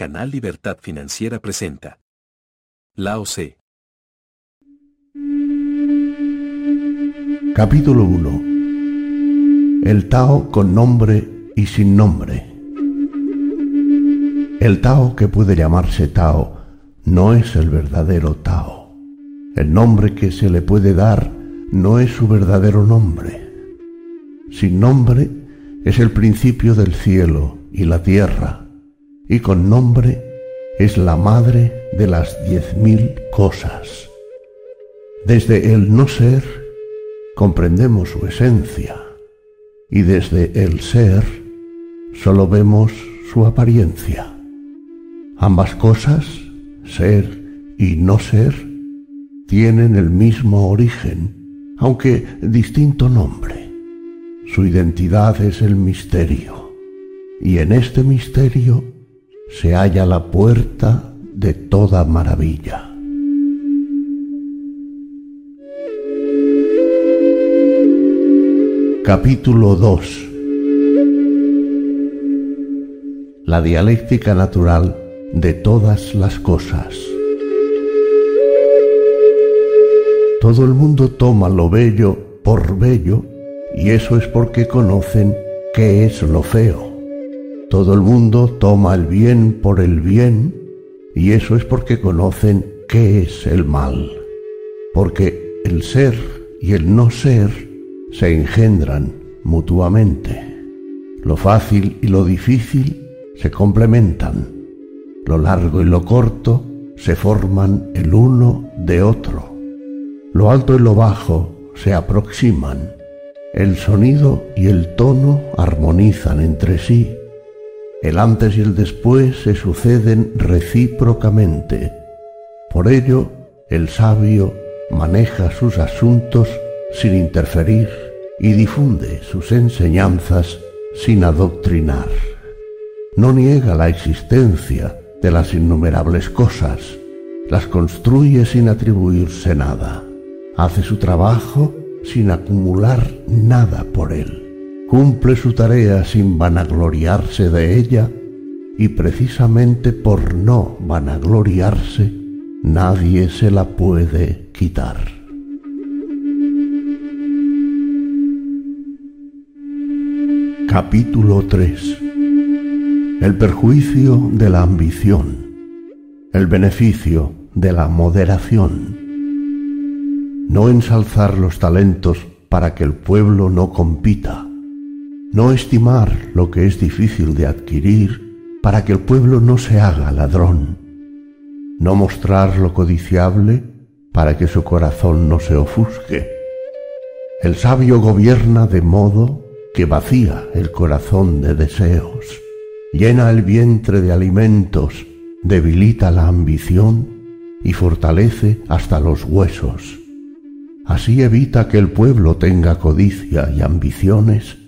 Canal Libertad Financiera presenta. Lao C. Capítulo 1. El Tao con nombre y sin nombre. El Tao que puede llamarse Tao no es el verdadero Tao. El nombre que se le puede dar no es su verdadero nombre. Sin nombre es el principio del cielo y la tierra y con nombre es la madre de las diez mil cosas. Desde el no ser comprendemos su esencia y desde el ser solo vemos su apariencia. Ambas cosas, ser y no ser, tienen el mismo origen, aunque distinto nombre. Su identidad es el misterio, y en este misterio se halla la puerta de toda maravilla. Capítulo 2 La dialéctica natural de todas las cosas. Todo el mundo toma lo bello por bello y eso es porque conocen qué es lo feo. Todo el mundo toma el bien por el bien y eso es porque conocen qué es el mal. Porque el ser y el no ser se engendran mutuamente. Lo fácil y lo difícil se complementan. Lo largo y lo corto se forman el uno de otro. Lo alto y lo bajo se aproximan. El sonido y el tono armonizan entre sí el antes y el después se suceden recíprocamente. Por ello, el sabio maneja sus asuntos sin interferir y difunde sus enseñanzas sin adoctrinar. No niega la existencia de las innumerables cosas, las construye sin atribuirse nada, hace su trabajo sin acumular nada por él cumple su tarea sin vanagloriarse de ella y precisamente por no vanagloriarse nadie se la puede quitar. Capítulo 3 El perjuicio de la ambición, el beneficio de la moderación. No ensalzar los talentos para que el pueblo no compita no estimar lo que es difícil de adquirir para que el pueblo no se haga ladrón, no mostrar lo codiciable para que su corazón no se ofusque. El sabio gobierna de modo que vacía el corazón de deseos, llena el vientre de alimentos, debilita la ambición y fortalece hasta los huesos. Así evita que el pueblo tenga codicia y ambiciones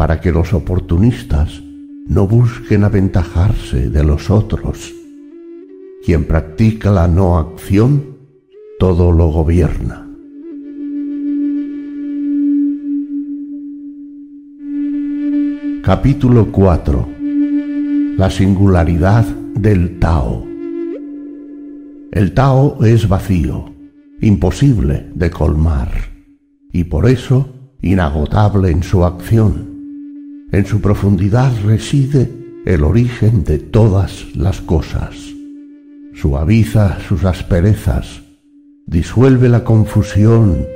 para que los oportunistas no busquen aventajarse de los otros. Quien practica la no acción, todo lo gobierna. Capítulo 4 La singularidad del Tao El Tao es vacío, imposible de colmar, y por eso inagotable en su acción en su profundidad reside el origen de todas las cosas. Suaviza sus asperezas, disuelve la confusión,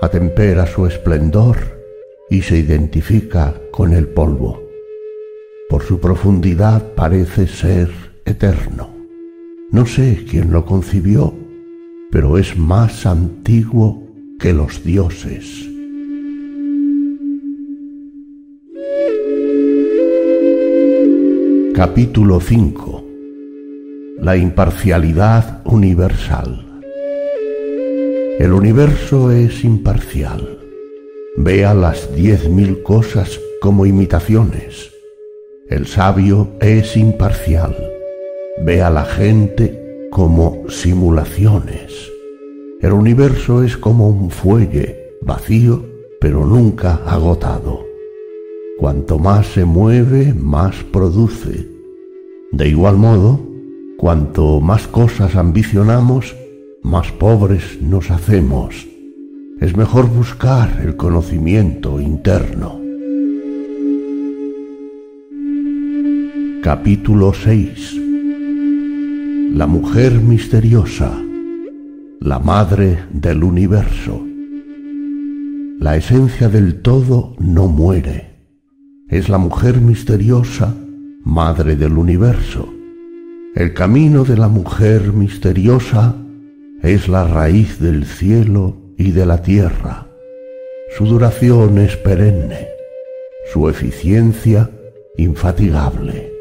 atempera su esplendor y se identifica con el polvo. Por su profundidad parece ser eterno. No sé quién lo concibió, pero es más antiguo que los dioses. Capítulo 5 La imparcialidad universal El universo es imparcial. Vea las diez mil cosas como imitaciones. El sabio es imparcial. Ve a la gente como simulaciones. El universo es como un fuelle vacío pero nunca agotado. Cuanto más se mueve, más produce. De igual modo, cuanto más cosas ambicionamos, más pobres nos hacemos. Es mejor buscar el conocimiento interno. Capítulo 6 La mujer misteriosa, la madre del universo. La esencia del todo no muere. Es la mujer misteriosa, madre del universo. El camino de la mujer misteriosa es la raíz del cielo y de la tierra. Su duración es perenne, su eficiencia infatigable.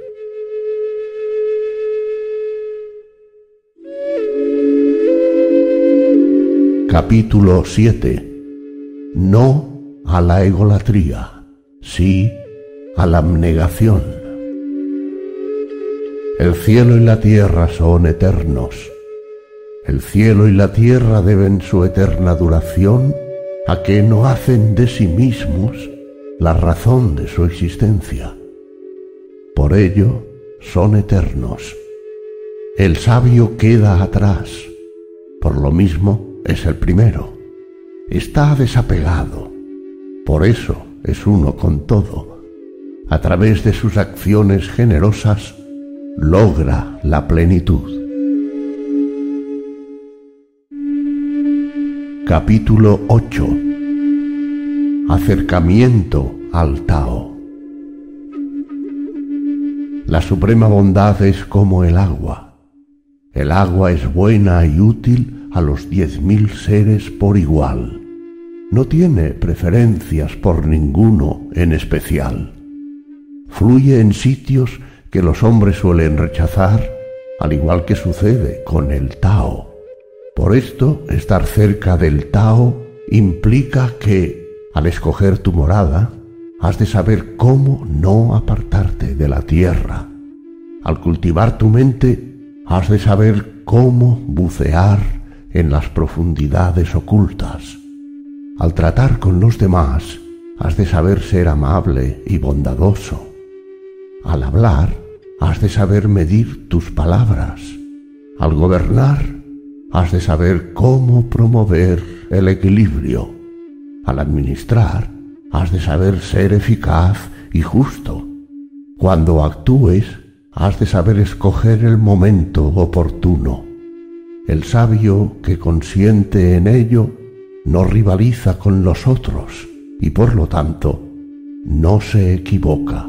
Capítulo 7 No a la egolatría, sí a la abnegación. El cielo y la tierra son eternos el cielo y la tierra deben su eterna duración a que no hacen de sí mismos la razón de su existencia. Por ello son eternos. El sabio queda atrás, por lo mismo es el primero. Está desapegado, por eso es uno con todo. A través de sus acciones generosas logra la plenitud. Capítulo 8 Acercamiento al Tao La suprema bondad es como el agua. El agua es buena y útil a los diez mil seres por igual. No tiene preferencias por ninguno en especial. Fluye en sitios que los hombres suelen rechazar, al igual que sucede con el Tao. Por esto, estar cerca del Tao implica que, al escoger tu morada, has de saber cómo no apartarte de la tierra. Al cultivar tu mente, has de saber cómo bucear en las profundidades ocultas. Al tratar con los demás, has de saber ser amable y bondadoso. Al hablar, has de saber medir tus palabras. Al gobernar, has de saber cómo promover el equilibrio. Al administrar, has de saber ser eficaz y justo. Cuando actúes, has de saber escoger el momento oportuno. El sabio que consiente en ello no rivaliza con los otros y por lo tanto no se equivoca.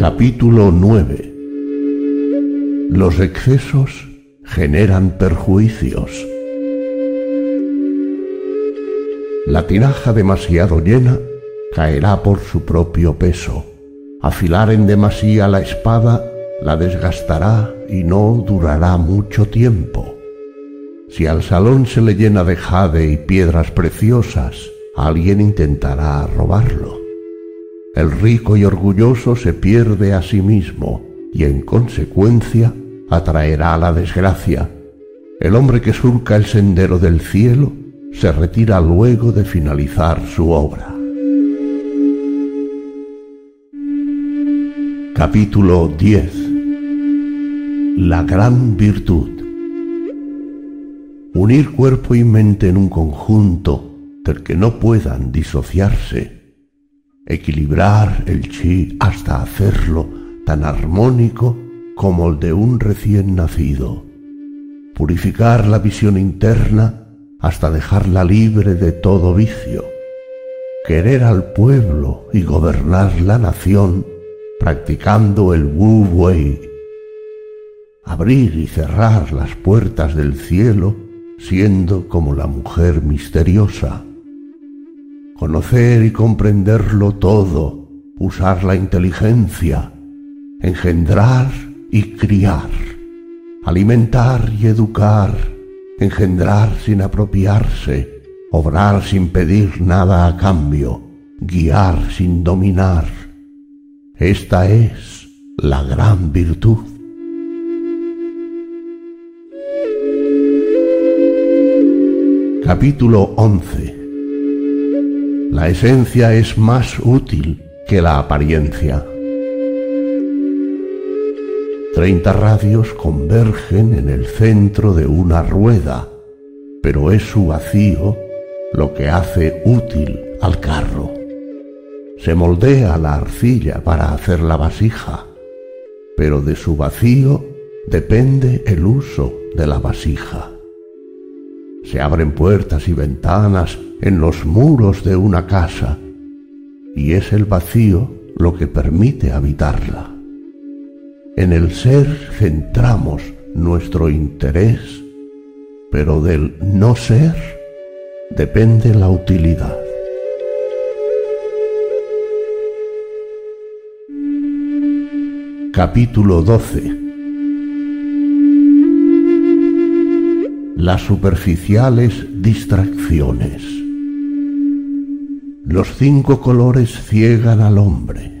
Capítulo 9 los excesos generan perjuicios. La tinaja demasiado llena caerá por su propio peso. Afilar en demasía la espada la desgastará y no durará mucho tiempo. Si al salón se le llena de jade y piedras preciosas, alguien intentará robarlo. El rico y orgulloso se pierde a sí mismo y en consecuencia atraerá la desgracia. El hombre que surca el sendero del cielo se retira luego de finalizar su obra. Capítulo 10 La gran virtud Unir cuerpo y mente en un conjunto del que no puedan disociarse. Equilibrar el chi hasta hacerlo tan armónico como el de un recién nacido, purificar la visión interna hasta dejarla libre de todo vicio, querer al pueblo y gobernar la nación practicando el Wu Wei, abrir y cerrar las puertas del cielo siendo como la mujer misteriosa, conocer y comprenderlo todo, usar la inteligencia, engendrar y criar, alimentar y educar, engendrar sin apropiarse, obrar sin pedir nada a cambio, guiar sin dominar. Esta es la gran virtud. Capítulo 11 La esencia es más útil que la apariencia. Treinta radios convergen en el centro de una rueda, pero es su vacío lo que hace útil al carro. Se moldea la arcilla para hacer la vasija, pero de su vacío depende el uso de la vasija. Se abren puertas y ventanas en los muros de una casa y es el vacío lo que permite habitarla. En el ser centramos nuestro interés, pero del no ser depende la utilidad. Capítulo 12 Las superficiales distracciones Los cinco colores ciegan al hombre.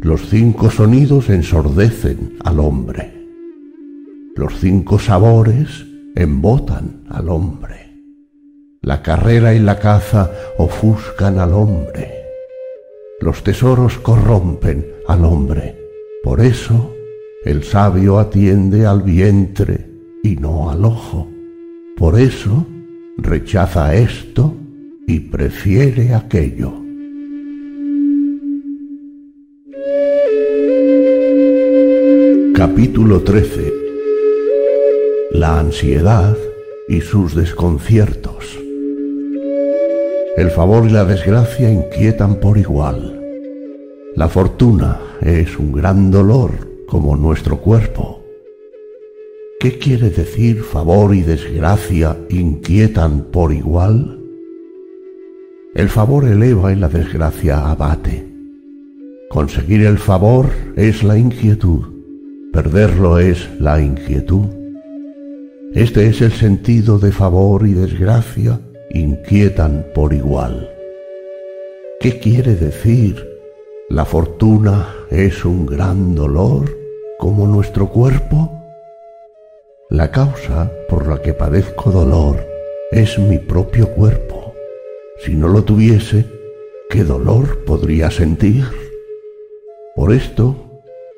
Los cinco sonidos ensordecen al hombre. Los cinco sabores embotan al hombre. La carrera y la caza ofuscan al hombre. Los tesoros corrompen al hombre. Por eso el sabio atiende al vientre y no al ojo. Por eso rechaza esto y prefiere aquello. Capítulo 13 La ansiedad y sus desconciertos. El favor y la desgracia inquietan por igual. La fortuna es un gran dolor como nuestro cuerpo. ¿Qué quiere decir favor y desgracia inquietan por igual? El favor eleva y la desgracia abate. Conseguir el favor es la inquietud, perderlo es la inquietud. Este es el sentido de favor y desgracia inquietan por igual. ¿Qué quiere decir la fortuna es un gran dolor como nuestro cuerpo? La causa por la que padezco dolor es mi propio cuerpo. Si no lo tuviese, ¿qué dolor podría sentir? Por esto,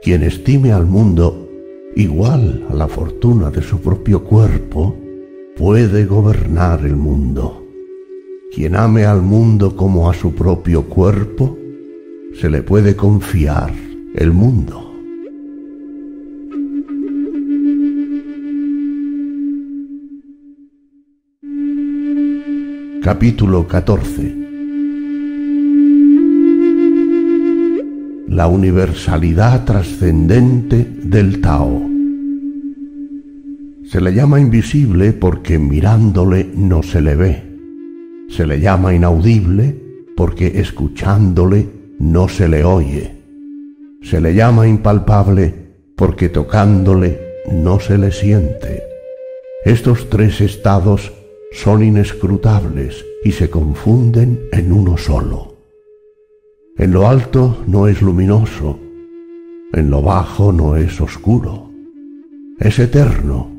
quien estime al mundo igual a la fortuna de su propio cuerpo, puede gobernar el mundo. Quien ame al mundo como a su propio cuerpo, se le puede confiar el mundo. Capítulo 14 La universalidad trascendente del Tao. Se le llama invisible porque mirándole no se le ve. Se le llama inaudible porque escuchándole no se le oye. Se le llama impalpable porque tocándole no se le siente. Estos tres estados son inescrutables y se confunden en uno solo. En lo alto no es luminoso, en lo bajo no es oscuro. Es eterno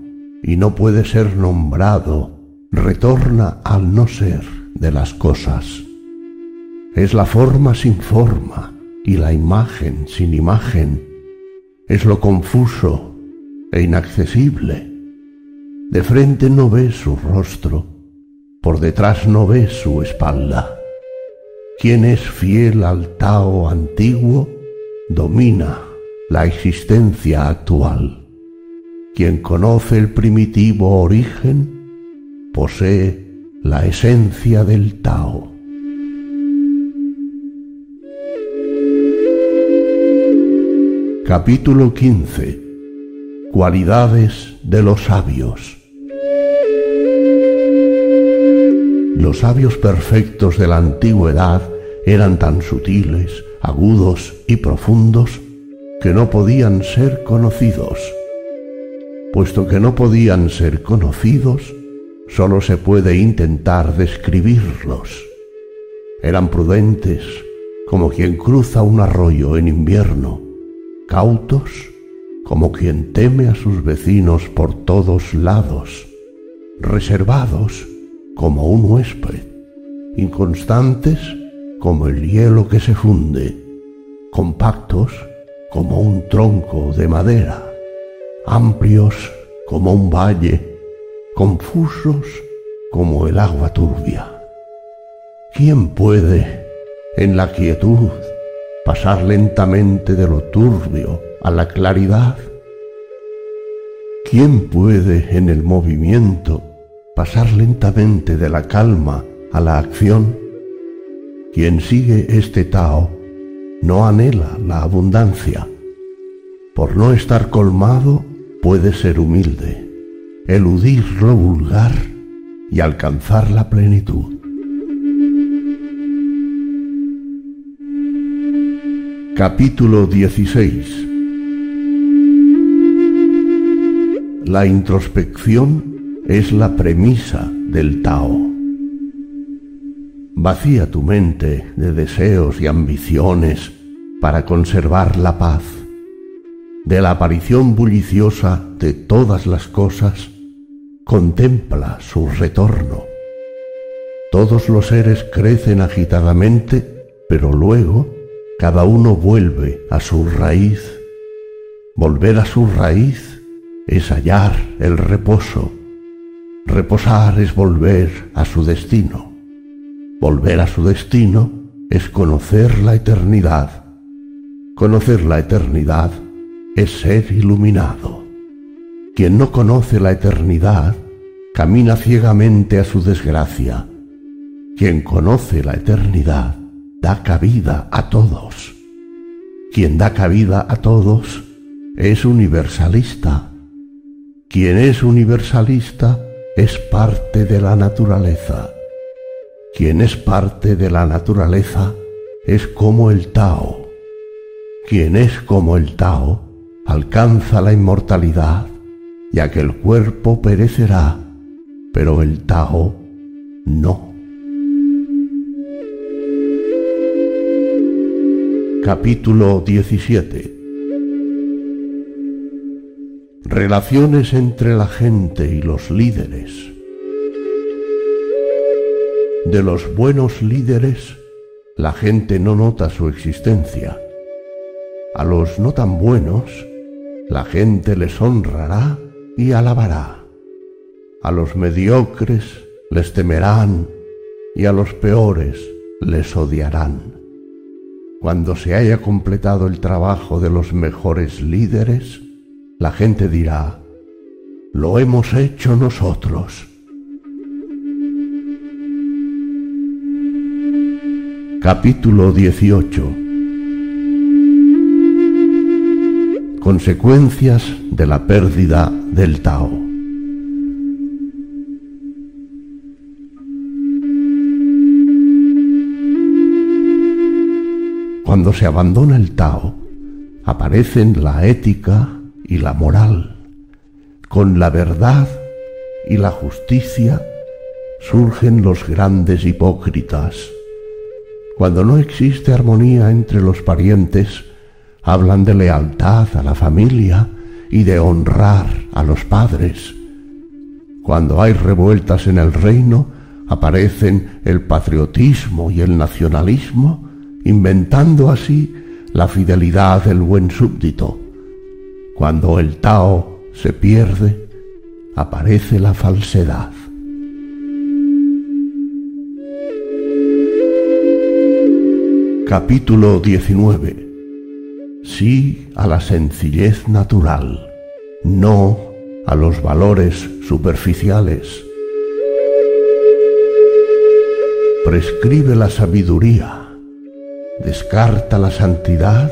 y no puede ser nombrado, retorna al no ser de las cosas es la forma sin forma y la imagen sin imagen. Es lo confuso e inaccesible. De frente no ves su rostro, por detrás no ves su espalda. Quien es fiel al Tao antiguo domina la existencia actual. Quien conoce el primitivo origen posee la esencia del Tao. Capítulo 15 Cualidades de los sabios Los sabios perfectos de la antigüedad eran tan sutiles, agudos y profundos que no podían ser conocidos. Puesto que no podían ser conocidos, sólo se puede intentar describirlos. Eran prudentes, como quien cruza un arroyo en invierno cautos como quien teme a sus vecinos por todos lados, reservados como un huésped, inconstantes como el hielo que se funde, compactos como un tronco de madera, amplios como un valle, confusos como el agua turbia. ¿Quién puede, en la quietud, pasar lentamente de lo turbio a la claridad? ¿Quién puede, en el movimiento, pasar lentamente de la calma a la acción? Quien sigue este Tao no anhela la abundancia. Por no estar colmado puede ser humilde, eludir lo vulgar y alcanzar la plenitud. Capítulo 16 La introspección es la premisa del Tao. Vacía tu mente de deseos y ambiciones para conservar la paz. De la aparición bulliciosa de todas las cosas, contempla su retorno. Todos los seres crecen agitadamente, pero luego cada uno vuelve a su raíz. Volver a su raíz es hallar el reposo. Reposar es volver a su destino. Volver a su destino es conocer la eternidad. Conocer la eternidad es ser iluminado. Quien no conoce la eternidad camina ciegamente a su desgracia. Quien conoce la eternidad da cabida a todos. Quien da cabida a todos es universalista. Quien es universalista es parte de la naturaleza. Quien es parte de la naturaleza es como el Tao. Quien es como el Tao alcanza la inmortalidad ya que el cuerpo perecerá, pero el Tao no. Capítulo 17 Relaciones entre la gente y los líderes. De los buenos líderes, la gente no nota su existencia. A los no tan buenos, la gente les honrará y alabará. A los mediocres les temerán y a los peores les odiarán. Cuando se haya completado el trabajo de los mejores líderes, la gente dirá, lo hemos hecho nosotros. Capítulo 18 Consecuencias de la pérdida del Tao. Cuando se abandona el Tao, aparecen la ética y la moral. Con la verdad y la justicia surgen los grandes hipócritas. Cuando no existe armonía entre los parientes, hablan de lealtad a la familia y de honrar a los padres. Cuando hay revueltas en el reino, aparecen el patriotismo y el nacionalismo, inventando así la fidelidad del buen súbdito. Cuando el Tao se pierde, aparece la falsedad. Capítulo 19 sí a la sencillez natural, no a los valores superficiales. Prescribe la sabiduría, descarta la santidad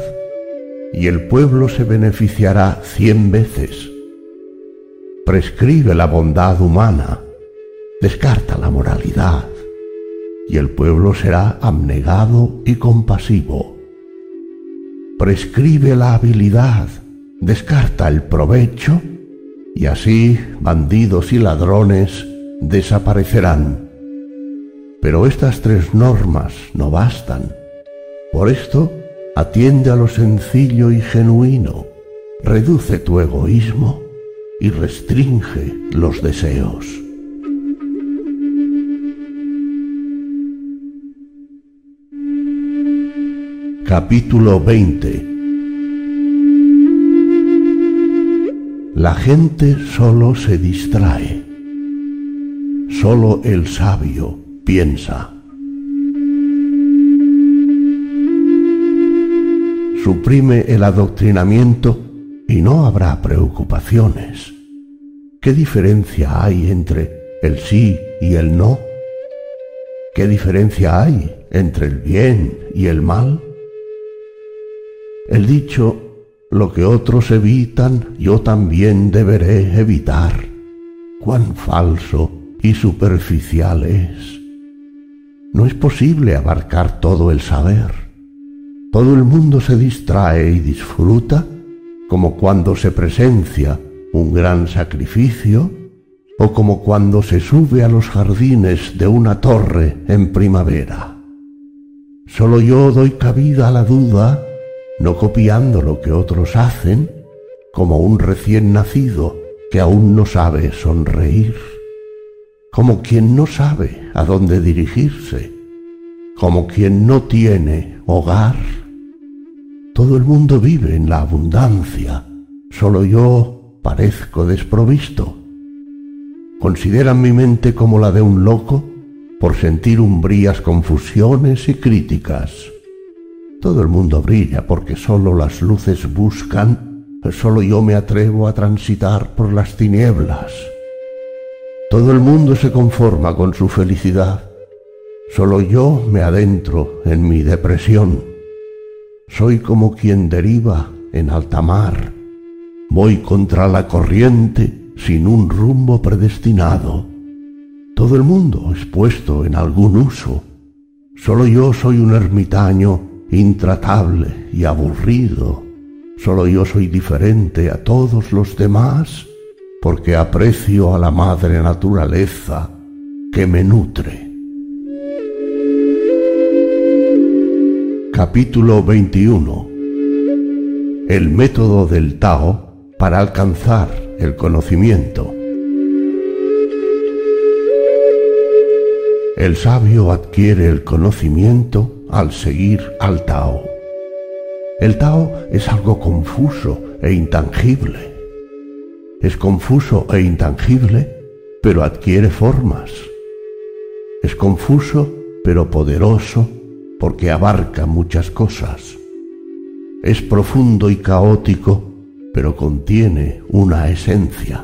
y el pueblo se beneficiará cien veces. Prescribe la bondad humana, descarta la moralidad y el pueblo será abnegado y compasivo prescribe la habilidad, descarta el provecho, y así bandidos y ladrones desaparecerán. Pero estas tres normas no bastan. Por esto, atiende a lo sencillo y genuino, reduce tu egoísmo y restringe los deseos. Capítulo 20 La gente solo se distrae. Solo el sabio piensa. Suprime el adoctrinamiento y no habrá preocupaciones. ¿Qué diferencia hay entre el sí y el no? ¿Qué diferencia hay entre el bien y el mal? El dicho, lo que otros evitan, yo también deberé evitar. Cuán falso y superficial es. No es posible abarcar todo el saber. Todo el mundo se distrae y disfruta como cuando se presencia un gran sacrificio o como cuando se sube a los jardines de una torre en primavera. Solo yo doy cabida a la duda no copiando lo que otros hacen, como un recién nacido que aún no sabe sonreír, como quien no sabe a dónde dirigirse, como quien no tiene hogar. Todo el mundo vive en la abundancia, solo yo parezco desprovisto. Consideran mi mente como la de un loco por sentir umbrías confusiones y críticas. Todo el mundo brilla porque solo las luces buscan, solo yo me atrevo a transitar por las tinieblas. Todo el mundo se conforma con su felicidad, solo yo me adentro en mi depresión. Soy como quien deriva en alta mar, voy contra la corriente sin un rumbo predestinado. Todo el mundo es puesto en algún uso, solo yo soy un ermitaño intratable y aburrido. Solo yo soy diferente a todos los demás porque aprecio a la madre naturaleza que me nutre. Capítulo 21 El método del Tao para alcanzar el conocimiento. El sabio adquiere el conocimiento al seguir al Tao. El Tao es algo confuso e intangible. Es confuso e intangible, pero adquiere formas. Es confuso, pero poderoso, porque abarca muchas cosas. Es profundo y caótico, pero contiene una esencia.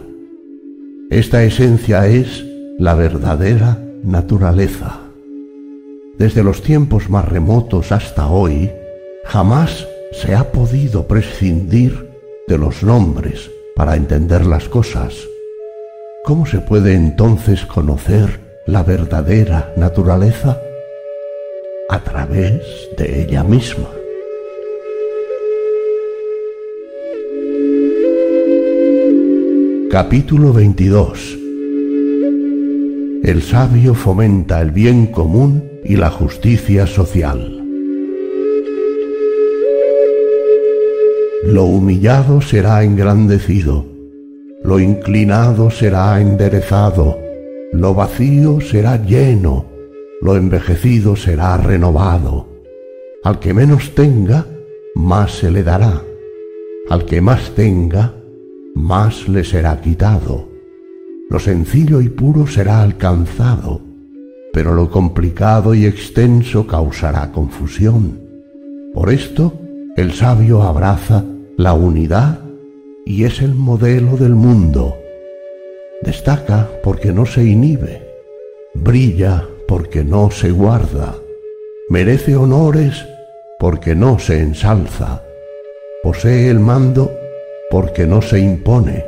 Esta esencia es la verdadera naturaleza. Desde los tiempos más remotos hasta hoy, jamás se ha podido prescindir de los nombres para entender las cosas. ¿Cómo se puede entonces conocer la verdadera naturaleza? A través de ella misma. Capítulo 22 El sabio fomenta el bien común y la justicia social. Lo humillado será engrandecido, lo inclinado será enderezado, lo vacío será lleno, lo envejecido será renovado. Al que menos tenga, más se le dará. Al que más tenga, más le será quitado. Lo sencillo y puro será alcanzado pero lo complicado y extenso causará confusión. Por esto, el sabio abraza la unidad y es el modelo del mundo. Destaca porque no se inhibe, brilla porque no se guarda, merece honores porque no se ensalza, posee el mando porque no se impone,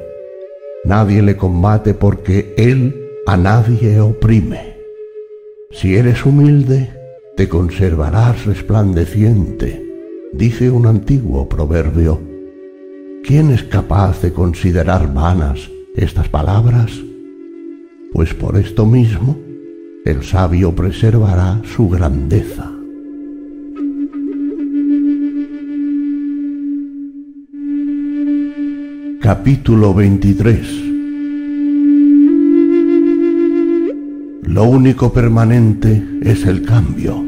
nadie le combate porque él a nadie oprime. Si eres humilde, te conservarás resplandeciente, dice un antiguo proverbio. ¿Quién es capaz de considerar vanas estas palabras? Pues por esto mismo, el sabio preservará su grandeza. Capítulo 23 Lo único permanente es el cambio.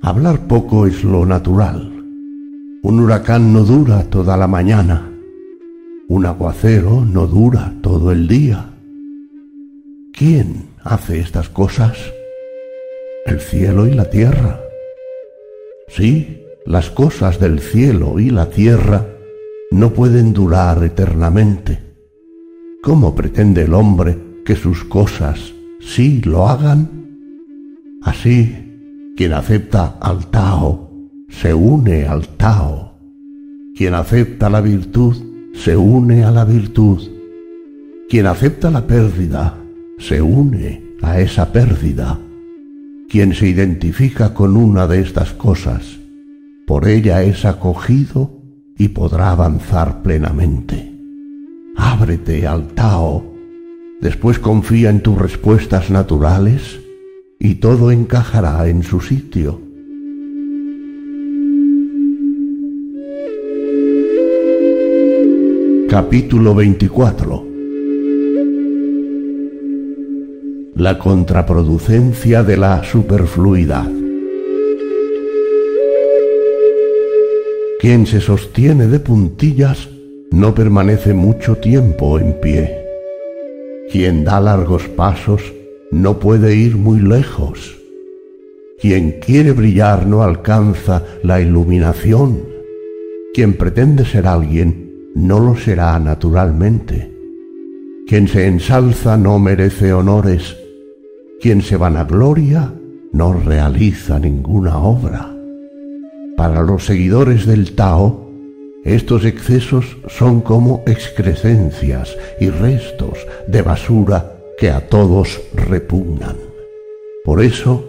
Hablar poco es lo natural. Un huracán no dura toda la mañana. Un aguacero no dura todo el día. ¿Quién hace estas cosas? El cielo y la tierra. Sí, las cosas del cielo y la tierra no pueden durar eternamente. ¿Cómo pretende el hombre que sus cosas sí lo hagan? Así, quien acepta al Tao se une al Tao. Quien acepta la virtud se une a la virtud. Quien acepta la pérdida se une a esa pérdida. Quien se identifica con una de estas cosas, por ella es acogido y podrá avanzar plenamente. Ábrete al Tao, después confía en tus respuestas naturales y todo encajará en su sitio. Capítulo 24 La contraproducencia de la superfluidad Quien se sostiene de puntillas no permanece mucho tiempo en pie. Quien da largos pasos no puede ir muy lejos. Quien quiere brillar no alcanza la iluminación. Quien pretende ser alguien no lo será naturalmente. Quien se ensalza no merece honores. Quien se vanagloria no realiza ninguna obra. Para los seguidores del Tao, estos excesos son como excrescencias y restos de basura que a todos repugnan. Por eso,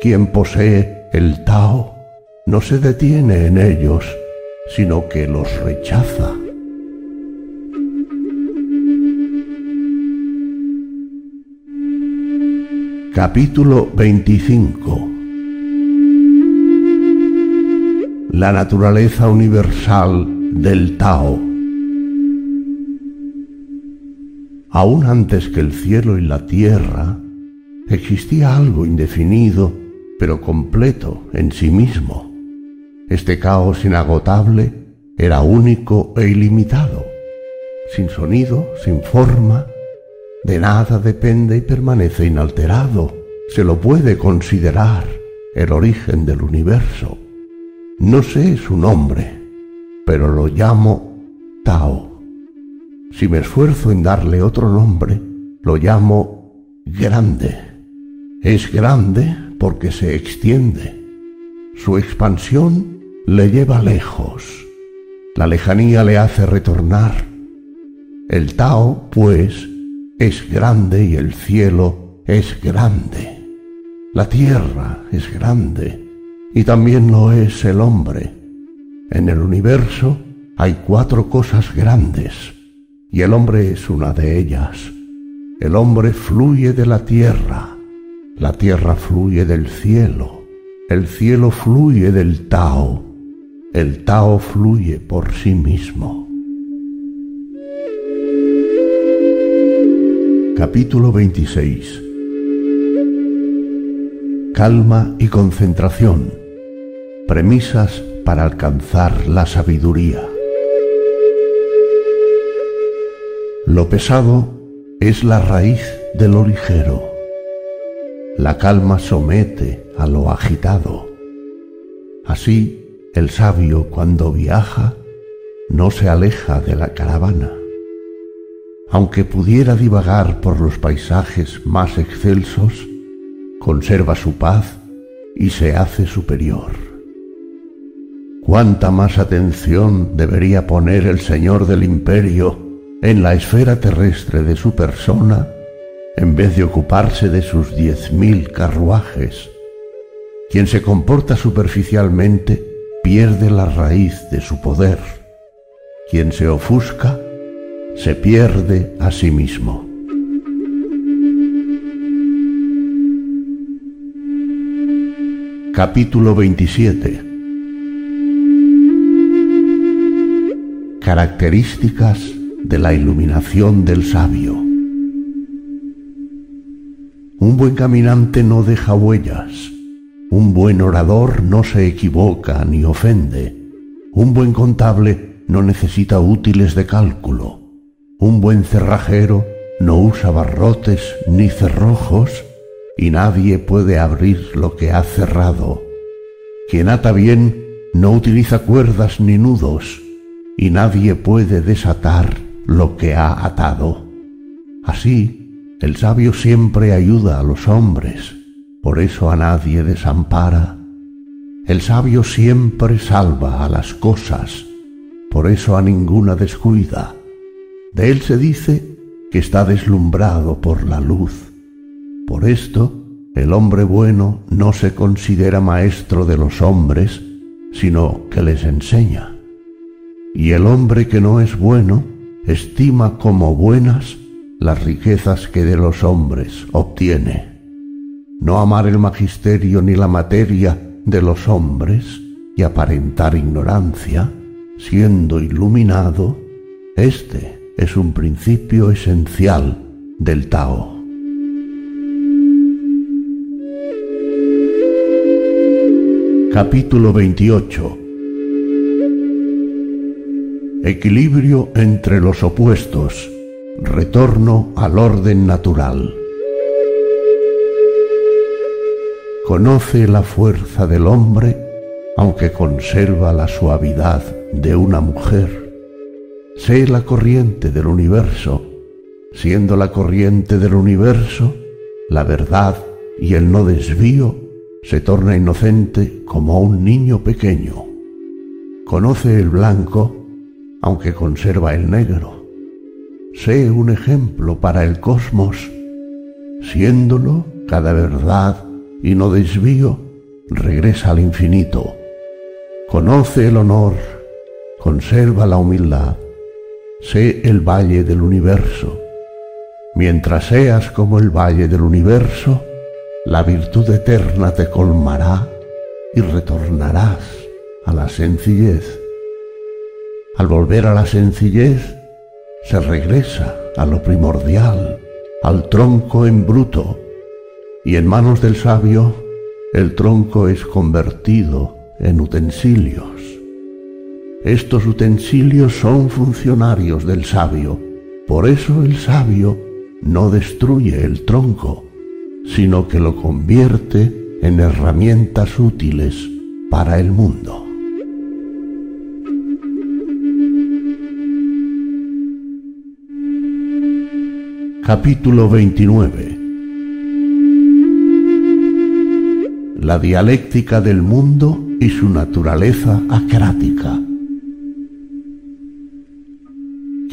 quien posee el Tao no se detiene en ellos, sino que los rechaza. Capítulo 25 la naturaleza universal del Tao. Aún antes que el cielo y la tierra, existía algo indefinido, pero completo en sí mismo. Este caos inagotable era único e ilimitado, sin sonido, sin forma, de nada depende y permanece inalterado. Se lo puede considerar el origen del universo. No sé su nombre, pero lo llamo Tao. Si me esfuerzo en darle otro nombre, lo llamo grande. Es grande porque se extiende. Su expansión le lleva lejos. La lejanía le hace retornar. El Tao, pues, es grande y el cielo es grande. La tierra es grande y también lo es el hombre. En el universo hay cuatro cosas grandes y el hombre es una de ellas. El hombre fluye de la tierra, la tierra fluye del cielo, el cielo fluye del Tao, el Tao fluye por sí mismo. Capítulo 26 Calma y concentración Premisas para alcanzar la sabiduría. Lo pesado es la raíz de lo ligero. La calma somete a lo agitado. Así, el sabio cuando viaja no se aleja de la caravana. Aunque pudiera divagar por los paisajes más excelsos, conserva su paz y se hace superior cuánta más atención debería poner el Señor del imperio en la esfera terrestre de su persona en vez de ocuparse de sus diez mil carruajes. Quien se comporta superficialmente pierde la raíz de su poder. Quien se ofusca se pierde a sí mismo. Capítulo 27 Características de la iluminación del sabio. Un buen caminante no deja huellas, Un buen orador no se equivoca ni ofende. Un buen contable no necesita útiles de cálculo. Un buen cerrajero no usa barrotes ni cerrojos y nadie puede abrir lo que ha cerrado. Quien ata bien no utiliza cuerdas ni nudos y nadie puede desatar lo que ha atado. Así, el sabio siempre ayuda a los hombres, por eso a nadie desampara. El sabio siempre salva a las cosas, por eso a ninguna descuida. De él se dice que está deslumbrado por la luz. Por esto, el hombre bueno no se considera maestro de los hombres, sino que les enseña. Y el hombre que no es bueno estima como buenas las riquezas que de los hombres obtiene. No amar el magisterio ni la materia de los hombres y aparentar ignorancia, siendo iluminado, este es un principio esencial del Tao. Capítulo 28 Equilibrio entre los opuestos. Retorno al orden natural. Conoce la fuerza del hombre aunque conserva la suavidad de una mujer. Sé la corriente del universo, siendo la corriente del universo la verdad y el no desvío se torna inocente como un niño pequeño. Conoce el blanco, aunque conserva el negro. Sé un ejemplo para el cosmos, siéndolo cada verdad y no desvío, regresa al infinito. Conoce el honor, conserva la humildad, sé el valle del universo. Mientras seas como el valle del universo, la virtud eterna te colmará y retornarás a la sencillez. Al volver a la sencillez, se regresa a lo primordial, al tronco en bruto, y en manos del sabio el tronco es convertido en utensilios. Estos utensilios son funcionarios del sabio, por eso el sabio no destruye el tronco, sino que lo convierte en herramientas útiles para el mundo. Capítulo 29 La dialéctica del mundo y su naturaleza acrática.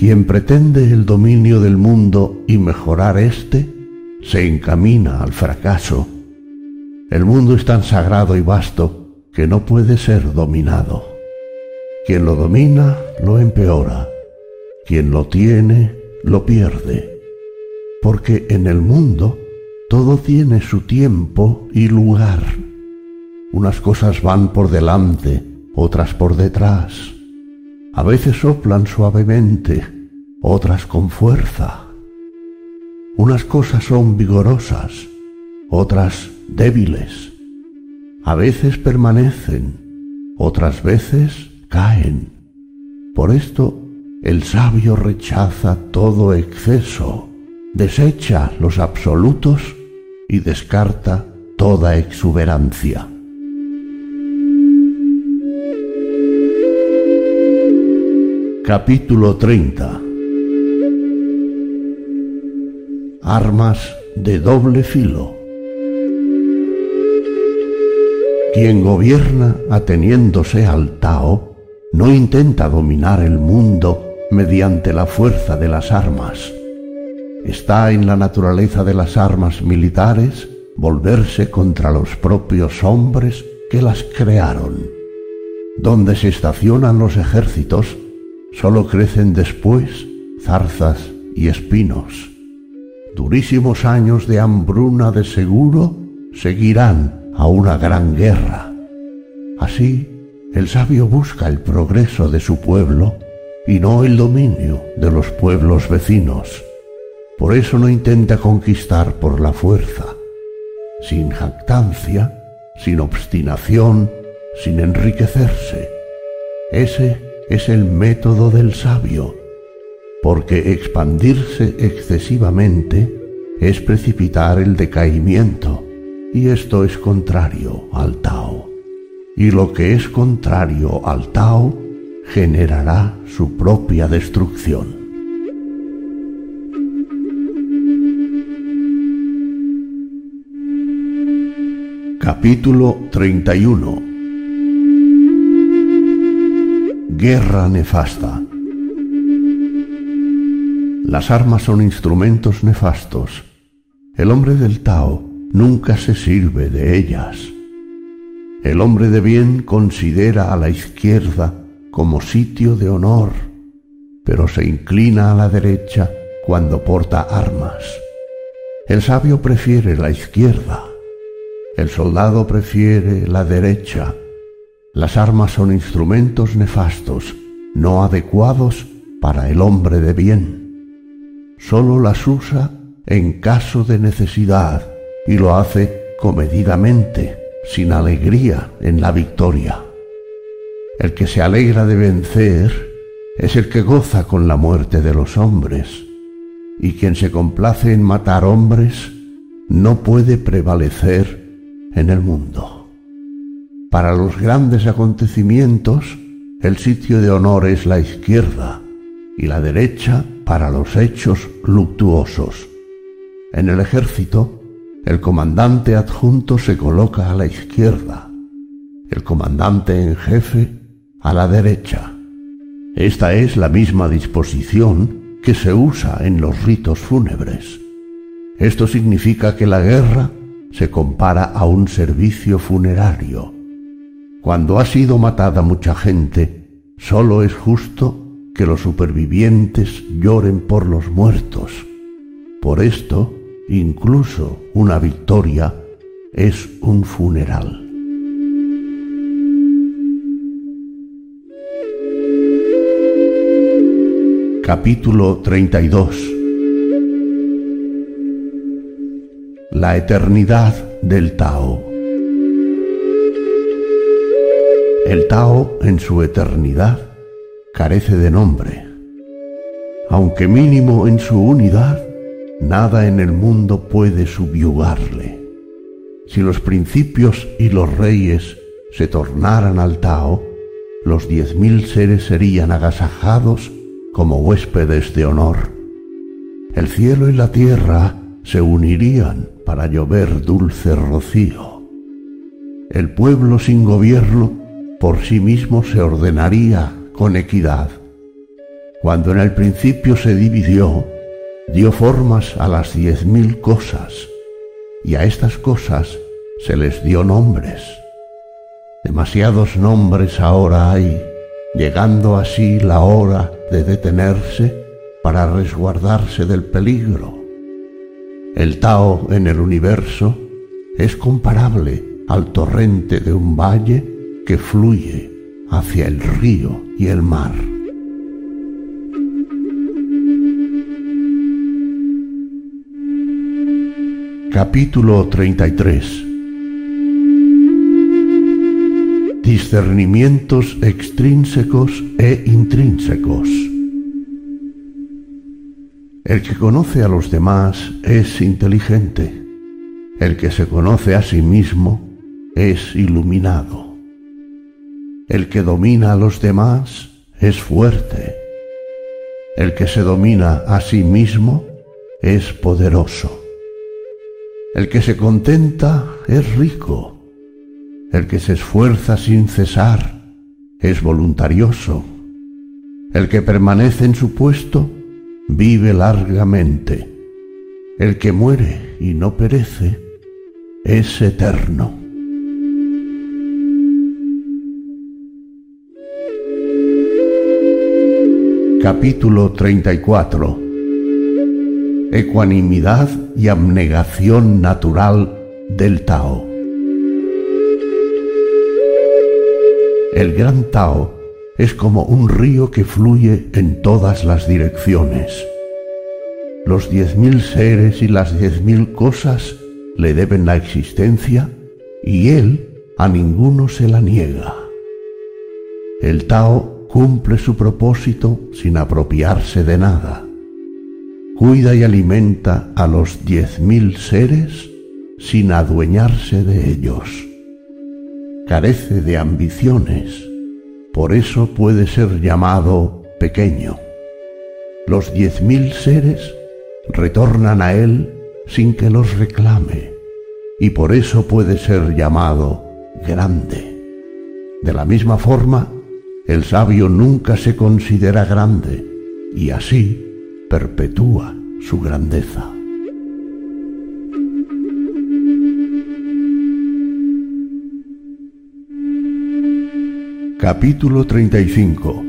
Quien pretende el dominio del mundo y mejorar éste, se encamina al fracaso. El mundo es tan sagrado y vasto que no puede ser dominado. Quien lo domina lo empeora, quien lo tiene lo pierde, porque en el mundo todo tiene su tiempo y lugar. Unas cosas van por delante, otras por detrás. A veces soplan suavemente, otras con fuerza. Unas cosas son vigorosas, otras débiles. A veces permanecen, otras veces caen. Por esto el sabio rechaza todo exceso, desecha los absolutos y descarta toda exuberancia. Capítulo 30 armas de doble filo. Quien gobierna ateniéndose al Tao no intenta dominar el mundo mediante la fuerza de las armas. Está en la naturaleza de las armas militares volverse contra los propios hombres que las crearon. Donde se estacionan los ejércitos, solo crecen después zarzas y espinos durísimos años de hambruna de seguro seguirán a una gran guerra. Así, el sabio busca el progreso de su pueblo y no el dominio de los pueblos vecinos. Por eso no intenta conquistar por la fuerza. Sin jactancia, sin obstinación, sin enriquecerse. Ese es el método del sabio, porque expandirse excesivamente es precipitar el decaimiento, y esto es contrario al Tao. Y lo que es contrario al Tao generará su propia destrucción. Capítulo 31 Guerra nefasta Las armas son instrumentos nefastos. El hombre del Tao nunca se sirve de ellas. El hombre de bien considera a la izquierda como sitio de honor, pero se inclina a la derecha cuando porta armas. El sabio prefiere la izquierda el soldado prefiere la derecha. Las armas son instrumentos nefastos, no adecuados para el hombre de bien. Solo las usa en caso de necesidad y lo hace comedidamente, sin alegría en la victoria. El que se alegra de vencer es el que goza con la muerte de los hombres, y quien se complace en matar hombres no puede prevalecer en el mundo. Para los grandes acontecimientos, el sitio de honor es la izquierda y la derecha para los hechos luctuosos. En el ejército, el comandante adjunto se coloca a la izquierda, el comandante en jefe a la derecha. Esta es la misma disposición que se usa en los ritos fúnebres. Esto significa que la guerra se compara a un servicio funerario. Cuando ha sido matada mucha gente, solo es justo que los supervivientes lloren por los muertos. Por esto, incluso una victoria es un funeral. Capítulo 32 la eternidad del Tao. El Tao en su eternidad carece de nombre. Aunque mínimo en su unidad, nada en el mundo puede subyugarle. Si los principios y los reyes se tornaran al Tao, los diez mil seres serían agasajados como huéspedes de honor. El cielo y la tierra se unirían para llover dulce rocío. El pueblo sin gobierno por sí mismo se ordenaría con equidad. Cuando en el principio se dividió, dio formas a las diez mil cosas, y a estas cosas se les dio nombres. Demasiados nombres ahora hay, llegando así la hora de detenerse para resguardarse del peligro. El Tao en el universo es comparable al torrente de un valle que fluye hacia el río y el mar. Capítulo 33 Discernimientos extrínsecos e intrínsecos el que conoce a los demás es inteligente. El que se conoce a sí mismo es iluminado. El que domina a los demás es fuerte. El que se domina a sí mismo es poderoso. El que se contenta es rico. El que se esfuerza sin cesar es voluntarioso. El que permanece en su puesto vive largamente. El que muere y no perece es eterno. Capítulo 34 Ecuanimidad y abnegación natural del Tao. El gran Tao es como un río que fluye en todas las direcciones. Los diez mil seres y las diez mil cosas le deben la existencia y él a ninguno se la niega. El Tao cumple su propósito sin apropiarse de nada. Cuida y alimenta a los diez mil seres sin adueñarse de ellos. Carece de ambiciones, por eso puede ser llamado pequeño. Los diez mil seres retornan a él sin que los reclame, y por eso puede ser llamado grande. De la misma forma, el sabio nunca se considera grande, y así perpetúa su grandeza. Capítulo 35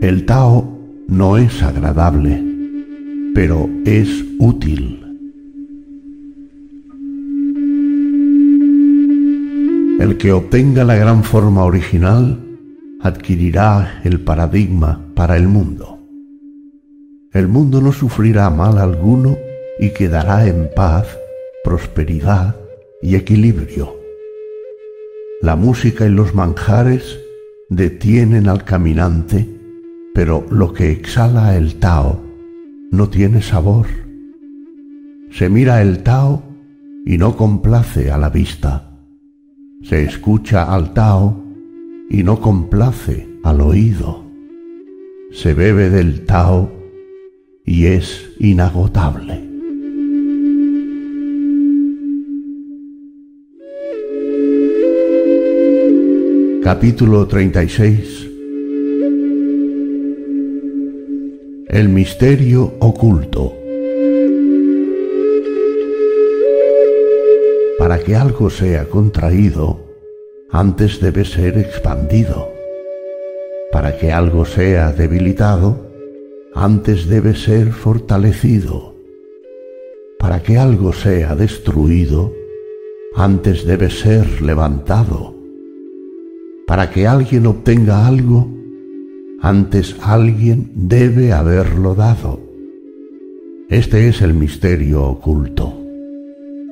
El Tao no es agradable, pero es útil. El que obtenga la gran forma original adquirirá el paradigma para el mundo. El mundo no sufrirá mal alguno y quedará en paz, prosperidad y equilibrio. La música y los manjares detienen al caminante, pero lo que exhala el Tao no tiene sabor. Se mira el Tao y no complace a la vista. Se escucha al Tao y no complace al oído. Se bebe del Tao y es inagotable. Capítulo 36 El misterio oculto Para que algo sea contraído, antes debe ser expandido. Para que algo sea debilitado, antes debe ser fortalecido. Para que algo sea destruido, antes debe ser levantado para que alguien obtenga algo, antes alguien debe haberlo dado. Este es el misterio oculto.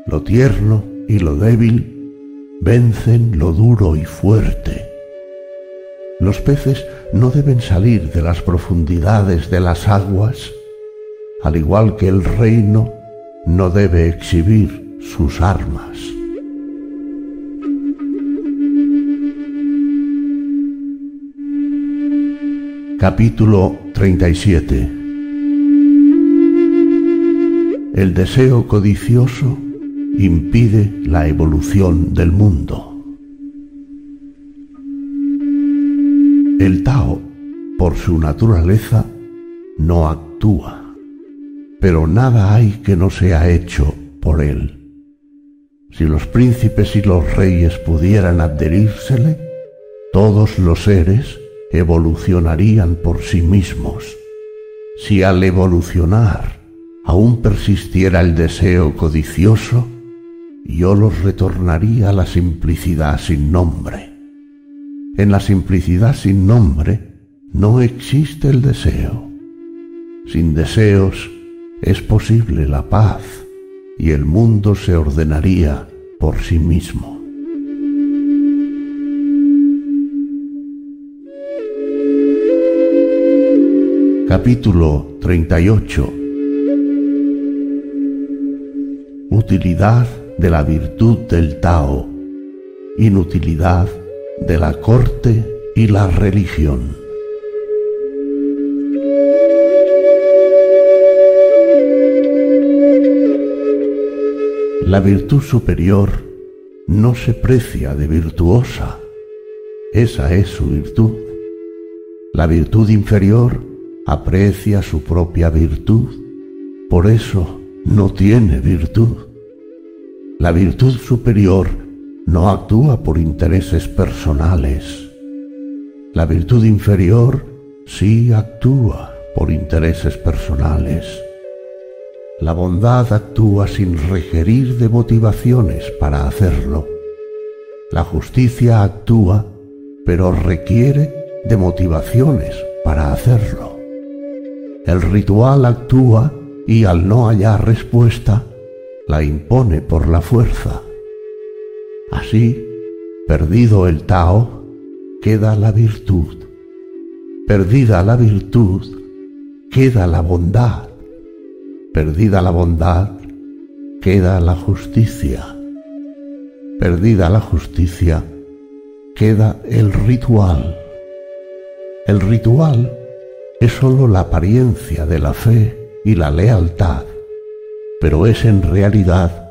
Lo tierno y lo débil vencen lo duro y fuerte. Los peces no deben salir de las profundidades de las aguas, al igual que el reino no debe exhibir sus armas. Capítulo 37 El deseo codicioso impide la evolución del mundo. El Tao, por su naturaleza, no actúa, pero nada hay que no sea hecho por él. Si los príncipes y los reyes pudieran adherírsele, todos los seres evolucionarían por sí mismos. Si al evolucionar aún persistiera el deseo codicioso, yo los retornaría a la simplicidad sin nombre. En la simplicidad sin nombre no existe el deseo. Sin deseos es posible la paz y el mundo se ordenaría por sí mismo. Capítulo 38 Utilidad de la virtud del Tao, inutilidad de la corte y la religión. La virtud superior no se precia de virtuosa, esa es su virtud. La virtud inferior aprecia su propia virtud, por eso no tiene virtud. La virtud superior no actúa por intereses personales. La virtud inferior sí actúa por intereses personales. La bondad actúa sin requerir de motivaciones para hacerlo. La justicia actúa, pero requiere de motivaciones para hacerlo. El ritual actúa y al no hallar respuesta, la impone por la fuerza. Así, perdido el Tao, queda la virtud. Perdida la virtud, queda la bondad. Perdida la bondad, queda la justicia. Perdida la justicia, queda el ritual. El ritual es sólo la apariencia de la fe y la lealtad, pero es en realidad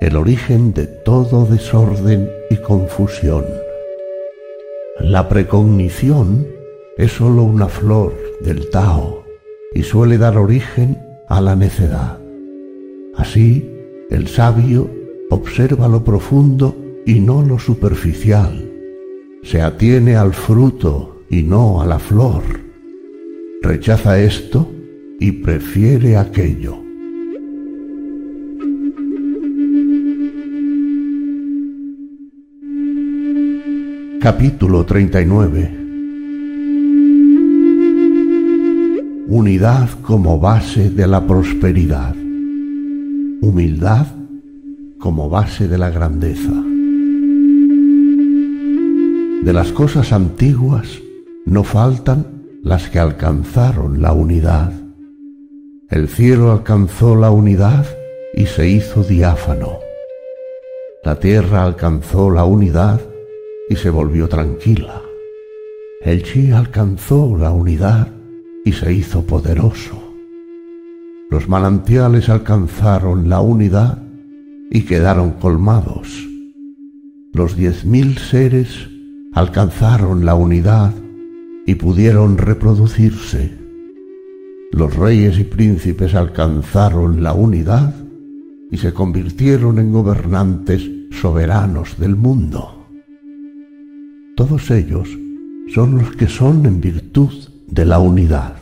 el origen de todo desorden y confusión. La precognición es sólo una flor del Tao y suele dar origen a la necedad. Así, el sabio observa lo profundo y no lo superficial. Se atiene al fruto y no a la flor. Rechaza esto y prefiere aquello. Capítulo 39 Unidad como base de la prosperidad. Humildad como base de la grandeza. De las cosas antiguas no faltan las que alcanzaron la unidad. El cielo alcanzó la unidad y se hizo diáfano. La tierra alcanzó la unidad y se volvió tranquila. El chi alcanzó la unidad y se hizo poderoso. Los manantiales alcanzaron la unidad y quedaron colmados. Los diez mil seres alcanzaron la unidad y pudieron reproducirse. Los reyes y príncipes alcanzaron la unidad y se convirtieron en gobernantes soberanos del mundo. Todos ellos son los que son en virtud de la unidad.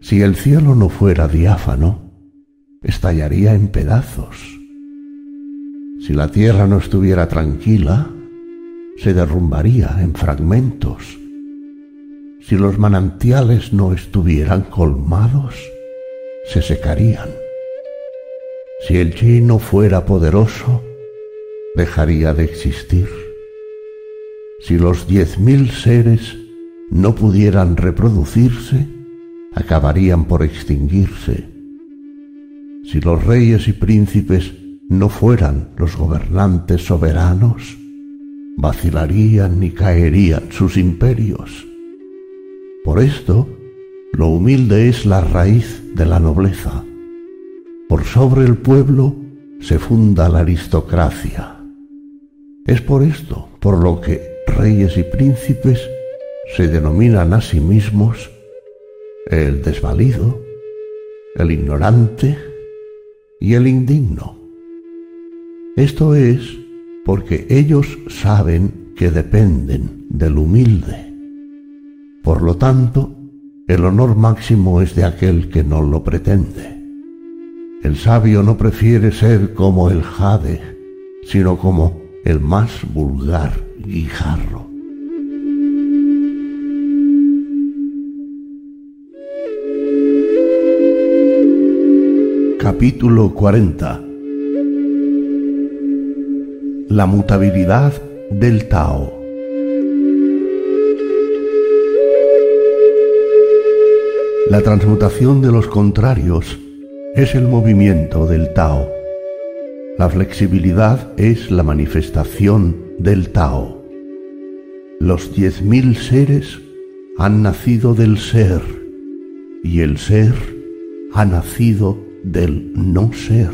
Si el cielo no fuera diáfano, estallaría en pedazos. Si la tierra no estuviera tranquila, se derrumbaría en fragmentos. Si los manantiales no estuvieran colmados, se secarían. Si el chi no fuera poderoso, dejaría de existir. Si los diez mil seres no pudieran reproducirse, acabarían por extinguirse. Si los reyes y príncipes no fueran los gobernantes soberanos, vacilarían y caerían sus imperios. Por esto, lo humilde es la raíz de la nobleza. Por sobre el pueblo se funda la aristocracia. Es por esto por lo que reyes y príncipes se denominan a sí mismos el desvalido, el ignorante y el indigno. Esto es porque ellos saben que dependen del humilde. Por lo tanto, el honor máximo es de aquel que no lo pretende. El sabio no prefiere ser como el jade, sino como el más vulgar guijarro. Capítulo 40 La mutabilidad del Tao La transmutación de los contrarios es el movimiento del Tao. La flexibilidad es la manifestación del Tao. Los diez mil seres han nacido del ser y el ser ha nacido del no ser.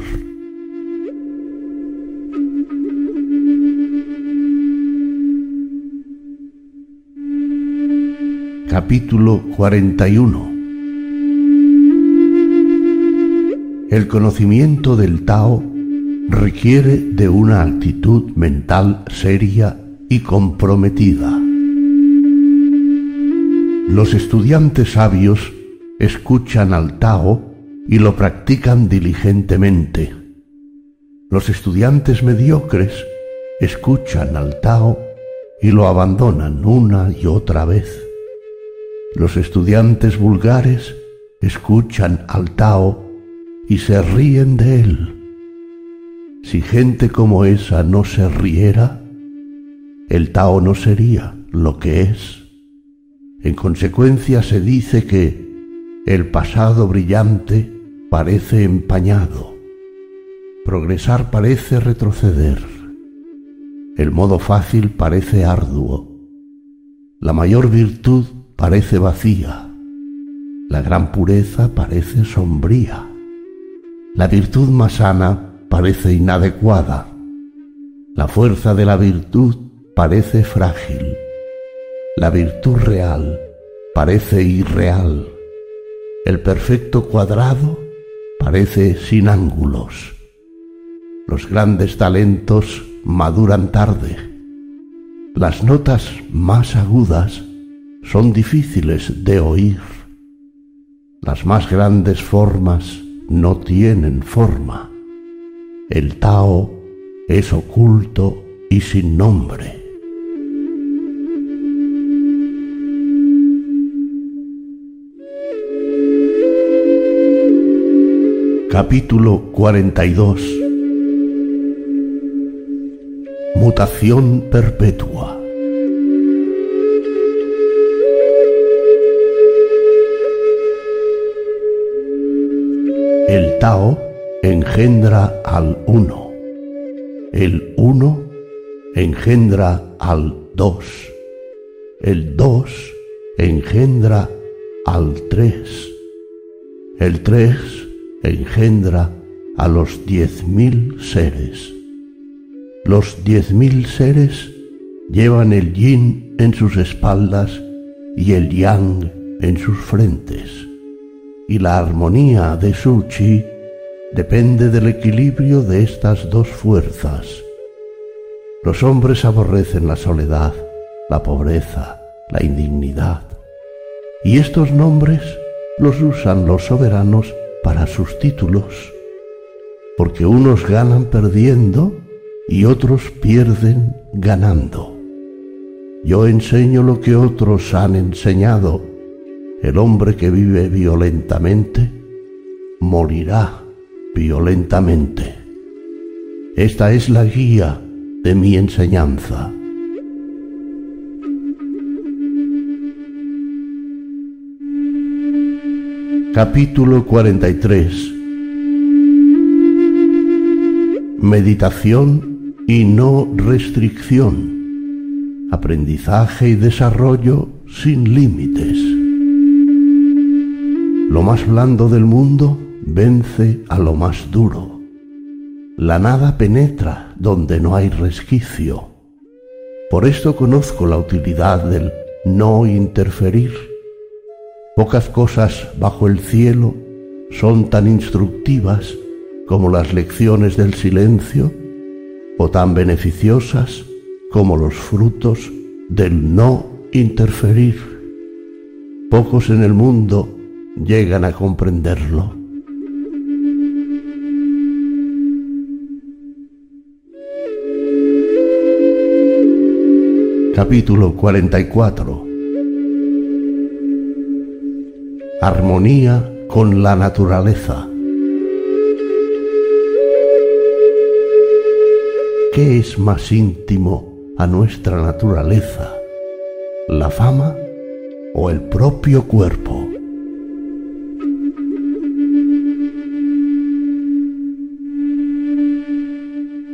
Capítulo 41 El conocimiento del Tao requiere de una actitud mental seria y comprometida. Los estudiantes sabios escuchan al Tao y lo practican diligentemente. Los estudiantes mediocres escuchan al Tao y lo abandonan una y otra vez. Los estudiantes vulgares escuchan al Tao y se ríen de él, Si gente como esa no se riera, el Tao no sería lo que es. En consecuencia se dice que el pasado brillante parece empañado, progresar parece retroceder, el modo fácil parece arduo, la mayor virtud parece vacía, la gran pureza parece sombría, la virtud más sana parece inadecuada, la fuerza de la virtud parece frágil, la virtud real parece irreal, el perfecto cuadrado parece sin ángulos. Los grandes talentos maduran tarde. Las notas más agudas son difíciles de oír. Las más grandes formas no tienen forma. El Tao es oculto y sin nombre. Capítulo 42 Mutación perpetua El Tao engendra al uno. El uno engendra al dos. El dos engendra al tres. El tres engendra a los diez mil seres. Los diez mil seres llevan el yin en sus espaldas y el yang en sus frentes. Y la armonía de su chi depende del equilibrio de estas dos fuerzas. Los hombres aborrecen la soledad, la pobreza, la indignidad. Y estos nombres los usan los soberanos para sus títulos, porque unos ganan perdiendo y otros pierden ganando. Yo enseño lo que otros han enseñado. El hombre que vive violentamente morirá violentamente. Esta es la guía de mi enseñanza. Capítulo 43 Meditación y no restricción. Aprendizaje y desarrollo sin límites. Lo más blando del mundo vence a lo más duro. La nada penetra donde no hay resquicio. Por esto conozco la utilidad del no interferir Pocas cosas bajo el cielo son tan instructivas como las lecciones del silencio o tan beneficiosas como los frutos del no interferir. Pocos en el mundo llegan a comprenderlo. Capítulo 44 armonía con la naturaleza. ¿Qué es más íntimo a nuestra naturaleza? ¿La fama o el propio cuerpo?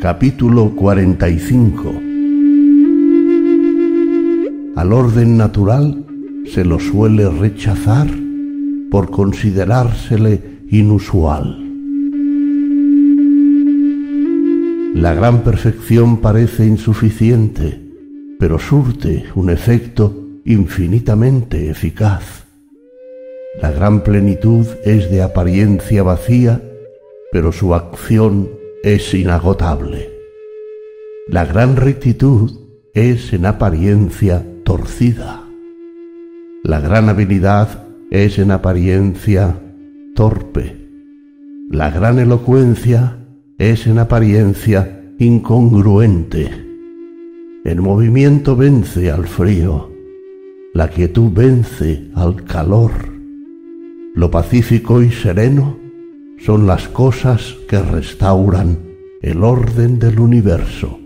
Capítulo 45 Al orden natural se lo suele rechazar por considerársele inusual. La gran perfección parece insuficiente, pero surte un efecto infinitamente eficaz. La gran plenitud es de apariencia vacía, pero su acción es inagotable. La gran rectitud es en apariencia torcida. La gran habilidad es en apariencia torpe. La gran elocuencia es en apariencia incongruente. El movimiento vence al frío, la quietud vence al calor. Lo pacífico y sereno son las cosas que restauran el orden del universo.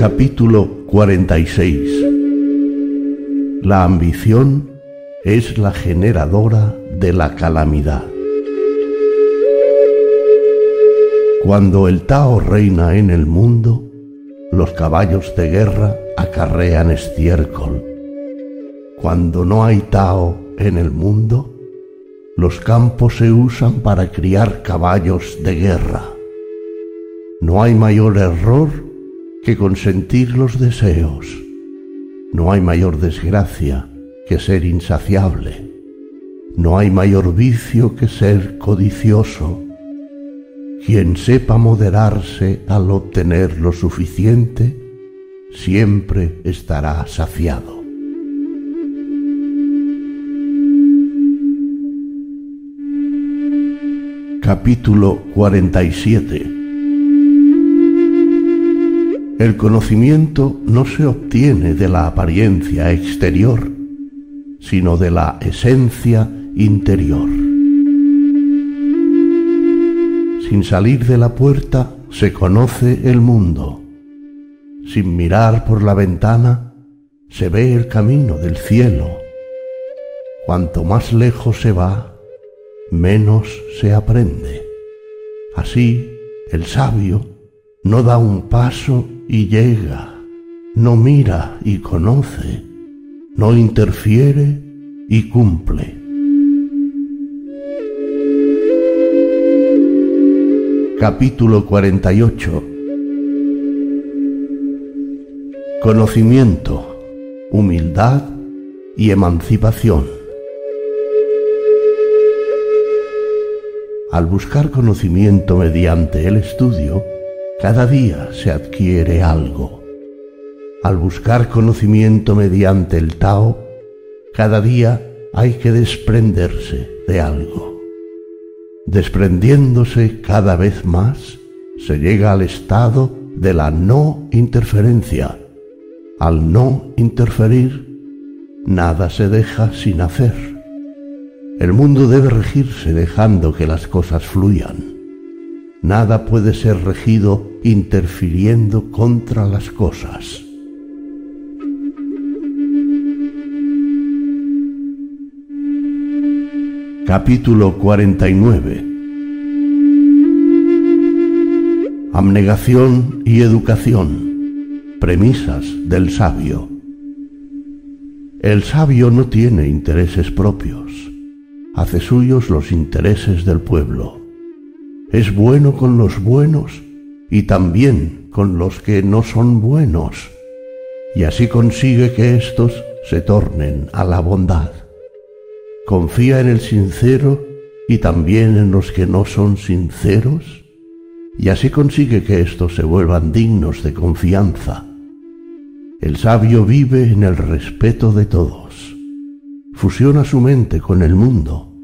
Capítulo 46 La ambición es la generadora de la calamidad. Cuando el Tao reina en el mundo, los caballos de guerra acarrean estiércol. Cuando no hay Tao en el mundo, los campos se usan para criar caballos de guerra. No hay mayor error que consentir los deseos. No hay mayor desgracia que ser insaciable. No hay mayor vicio que ser codicioso. Quien sepa moderarse al obtener lo suficiente, siempre estará saciado. Capítulo 47 el conocimiento no se obtiene de la apariencia exterior, sino de la esencia interior. Sin salir de la puerta se conoce el mundo. Sin mirar por la ventana se ve el camino del cielo. Cuanto más lejos se va, menos se aprende. Así, el sabio no da un paso y llega, no mira y conoce, no interfiere y cumple. Capítulo 48 Conocimiento, humildad y emancipación. Al buscar conocimiento mediante el estudio, cada día se adquiere algo. Al buscar conocimiento mediante el Tao, cada día hay que desprenderse de algo. Desprendiéndose cada vez más, se llega al estado de la no interferencia. Al no interferir, nada se deja sin hacer. El mundo debe regirse dejando que las cosas fluyan. Nada puede ser regido interfiriendo contra las cosas. Capítulo 49 Abnegación y educación. Premisas del sabio. El sabio no tiene intereses propios. Hace suyos los intereses del pueblo es bueno con los buenos y también con los que no son buenos, y así consigue que éstos se tornen a la bondad. Confía en el sincero y también en los que no son sinceros, y así consigue que éstos se vuelvan dignos de confianza. El sabio vive en el respeto de todos. Fusiona su mente con el mundo.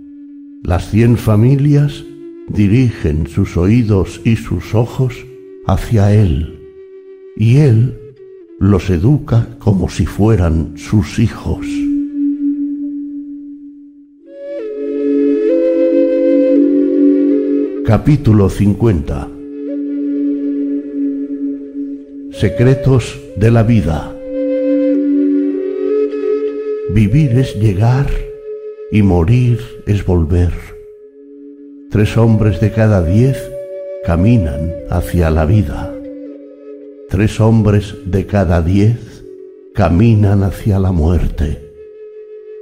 Las cien familias dirigen sus oídos y sus ojos hacia Él, y Él los educa como si fueran sus hijos. Capítulo 50 Secretos de la vida Vivir es llegar y morir es volver. Tres hombres de cada diez caminan hacia la vida. Tres hombres de cada diez caminan hacia la muerte.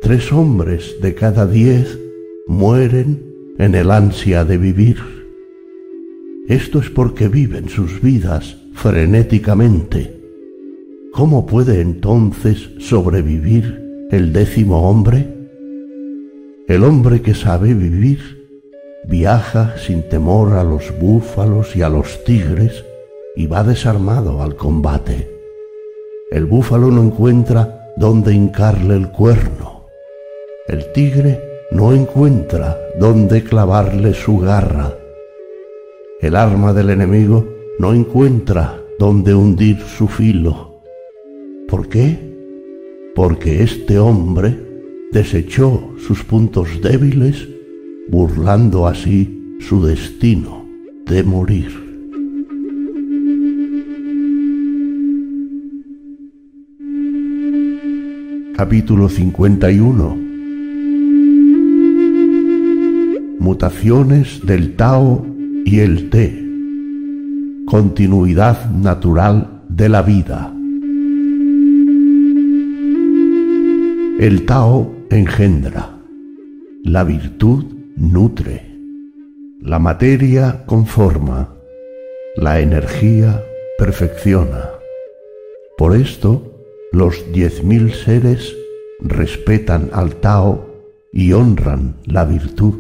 Tres hombres de cada diez mueren en el ansia de vivir. Esto es porque viven sus vidas frenéticamente. ¿Cómo puede entonces sobrevivir el décimo hombre? El hombre que sabe vivir viaja sin temor a los búfalos y a los tigres y va desarmado al combate. El búfalo no encuentra dónde hincarle el cuerno. El tigre no encuentra dónde clavarle su garra. El arma del enemigo no encuentra dónde hundir su filo. ¿Por qué? Porque este hombre desechó sus puntos débiles, burlando así su destino de morir. Capítulo 51 Mutaciones del Tao y el Te. Continuidad natural de la vida. El Tao engendra, la virtud nutre, la materia conforma, la energía perfecciona. Por esto, los diez mil seres respetan al Tao y honran la virtud.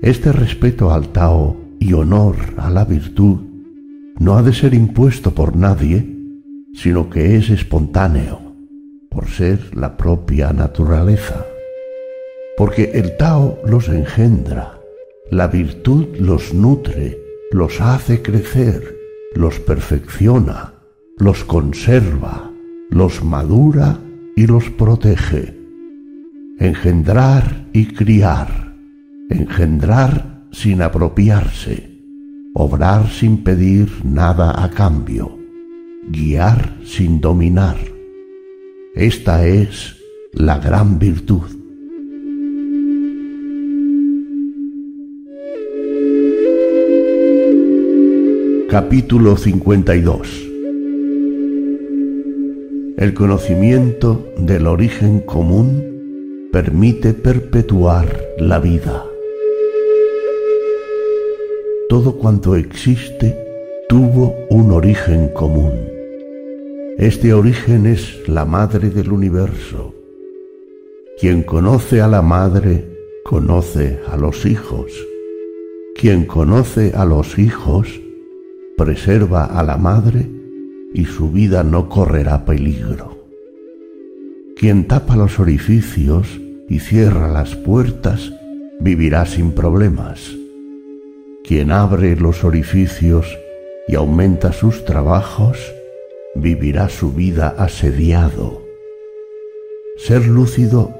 Este respeto al Tao y honor a la virtud no ha de ser impuesto por nadie, sino que es espontáneo por ser la propia naturaleza. Porque el Tao los engendra, la virtud los nutre, los hace crecer, los perfecciona, los conserva, los madura y los protege. Engendrar y criar, engendrar sin apropiarse, obrar sin pedir nada a cambio, guiar sin dominar esta es la gran virtud. Capítulo 52 El conocimiento del origen común permite perpetuar la vida. Todo cuanto existe tuvo un origen común. Este origen es la madre del universo. Quien conoce a la madre, conoce a los hijos. Quien conoce a los hijos, preserva a la madre y su vida no correrá peligro. Quien tapa los orificios y cierra las puertas, vivirá sin problemas. Quien abre los orificios y aumenta sus trabajos, vivirá su vida asediado. Ser lúcido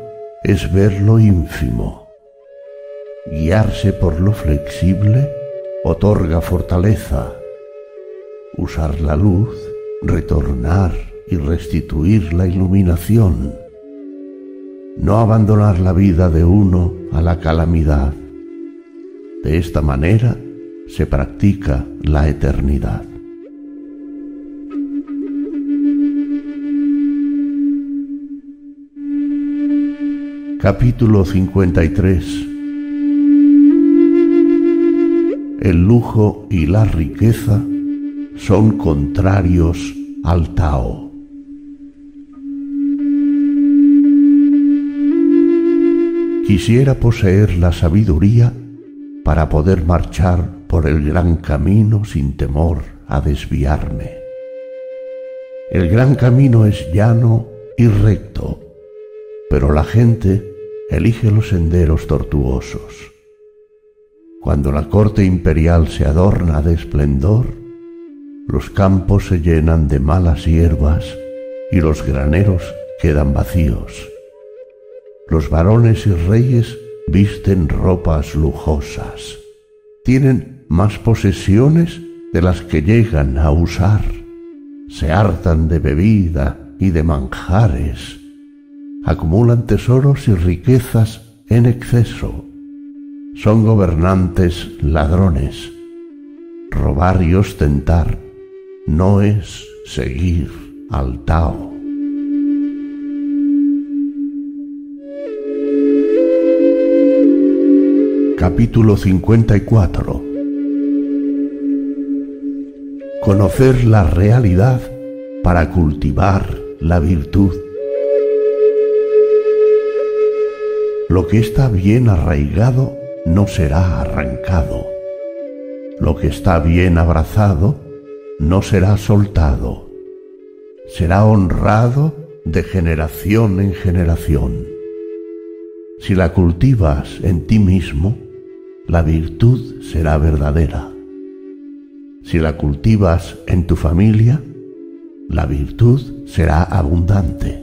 es ver lo ínfimo. Guiarse por lo flexible otorga fortaleza. Usar la luz, retornar y restituir la iluminación. No abandonar la vida de uno a la calamidad. De esta manera se practica la eternidad. Capítulo 53 El lujo y la riqueza son contrarios al Tao. Quisiera poseer la sabiduría para poder marchar por el gran camino sin temor a desviarme. El gran camino es llano y recto, pero la gente elige los senderos tortuosos. Cuando la corte imperial se adorna de esplendor, los campos se llenan de malas hierbas y los graneros quedan vacíos. Los varones y reyes visten ropas lujosas. Tienen más posesiones de las que llegan a usar. Se hartan de bebida y de manjares acumulan tesoros y riquezas en exceso. Son gobernantes ladrones. Robar y ostentar no es seguir al Tao. Capítulo 54 Conocer la realidad para cultivar la virtud. Lo que está bien arraigado no será arrancado. Lo que está bien abrazado no será soltado. Será honrado de generación en generación. Si la cultivas en ti mismo, la virtud será verdadera. Si la cultivas en tu familia, la virtud será abundante.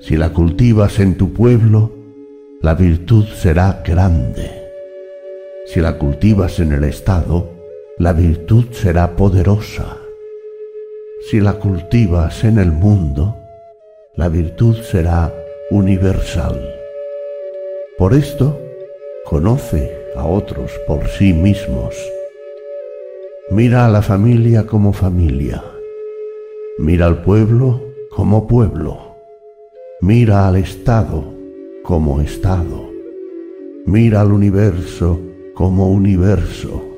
Si la cultivas en tu pueblo, la virtud será grande. Si la cultivas en el Estado, la virtud será poderosa. Si la cultivas en el mundo, la virtud será universal. Por esto, conoce a otros por sí mismos. Mira a la familia como familia. Mira al pueblo como pueblo. Mira al Estado como Estado. Mira al universo como universo.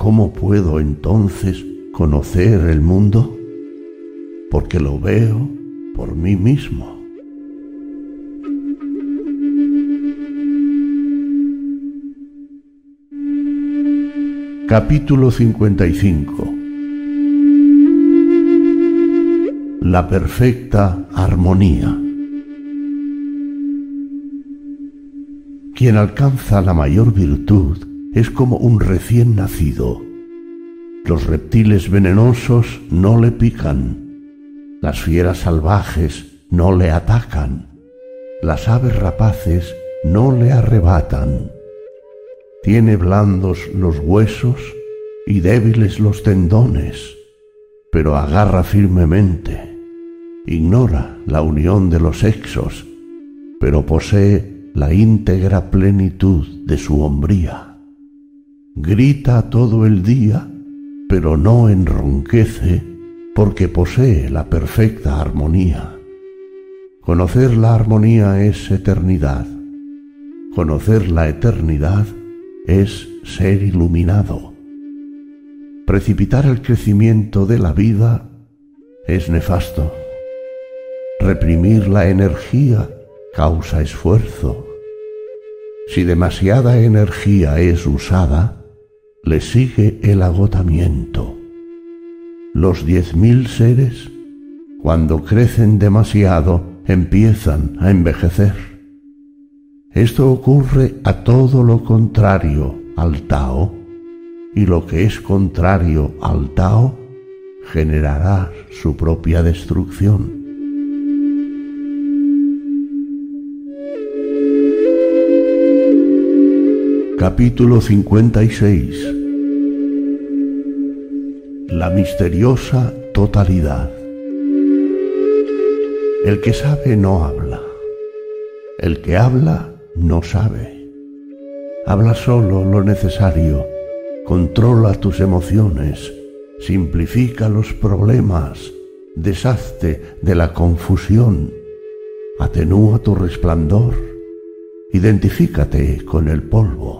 ¿Cómo puedo entonces conocer el mundo? Porque lo veo por mí mismo. Capítulo 55 La perfecta armonía Quien alcanza la mayor virtud es como un recién nacido. Los reptiles venenosos no le pican, las fieras salvajes no le atacan, las aves rapaces no le arrebatan tiene blandos los huesos y débiles los tendones, pero agarra firmemente. Ignora la unión de los sexos, pero posee la íntegra plenitud de su hombría. Grita todo el día, pero no enronquece, porque posee la perfecta armonía. Conocer la armonía es eternidad. Conocer la eternidad es ser iluminado. Precipitar el crecimiento de la vida es nefasto. Reprimir la energía causa esfuerzo. Si demasiada energía es usada, le sigue el agotamiento. Los diez mil seres, cuando crecen demasiado, empiezan a envejecer. Esto ocurre a todo lo contrario al Tao, y lo que es contrario al Tao generará su propia destrucción. Capítulo 56 La misteriosa totalidad. El que sabe no habla. El que habla no sabe. Habla solo lo necesario, controla tus emociones, simplifica los problemas, deshazte de la confusión, atenúa tu resplandor, identifícate con el polvo.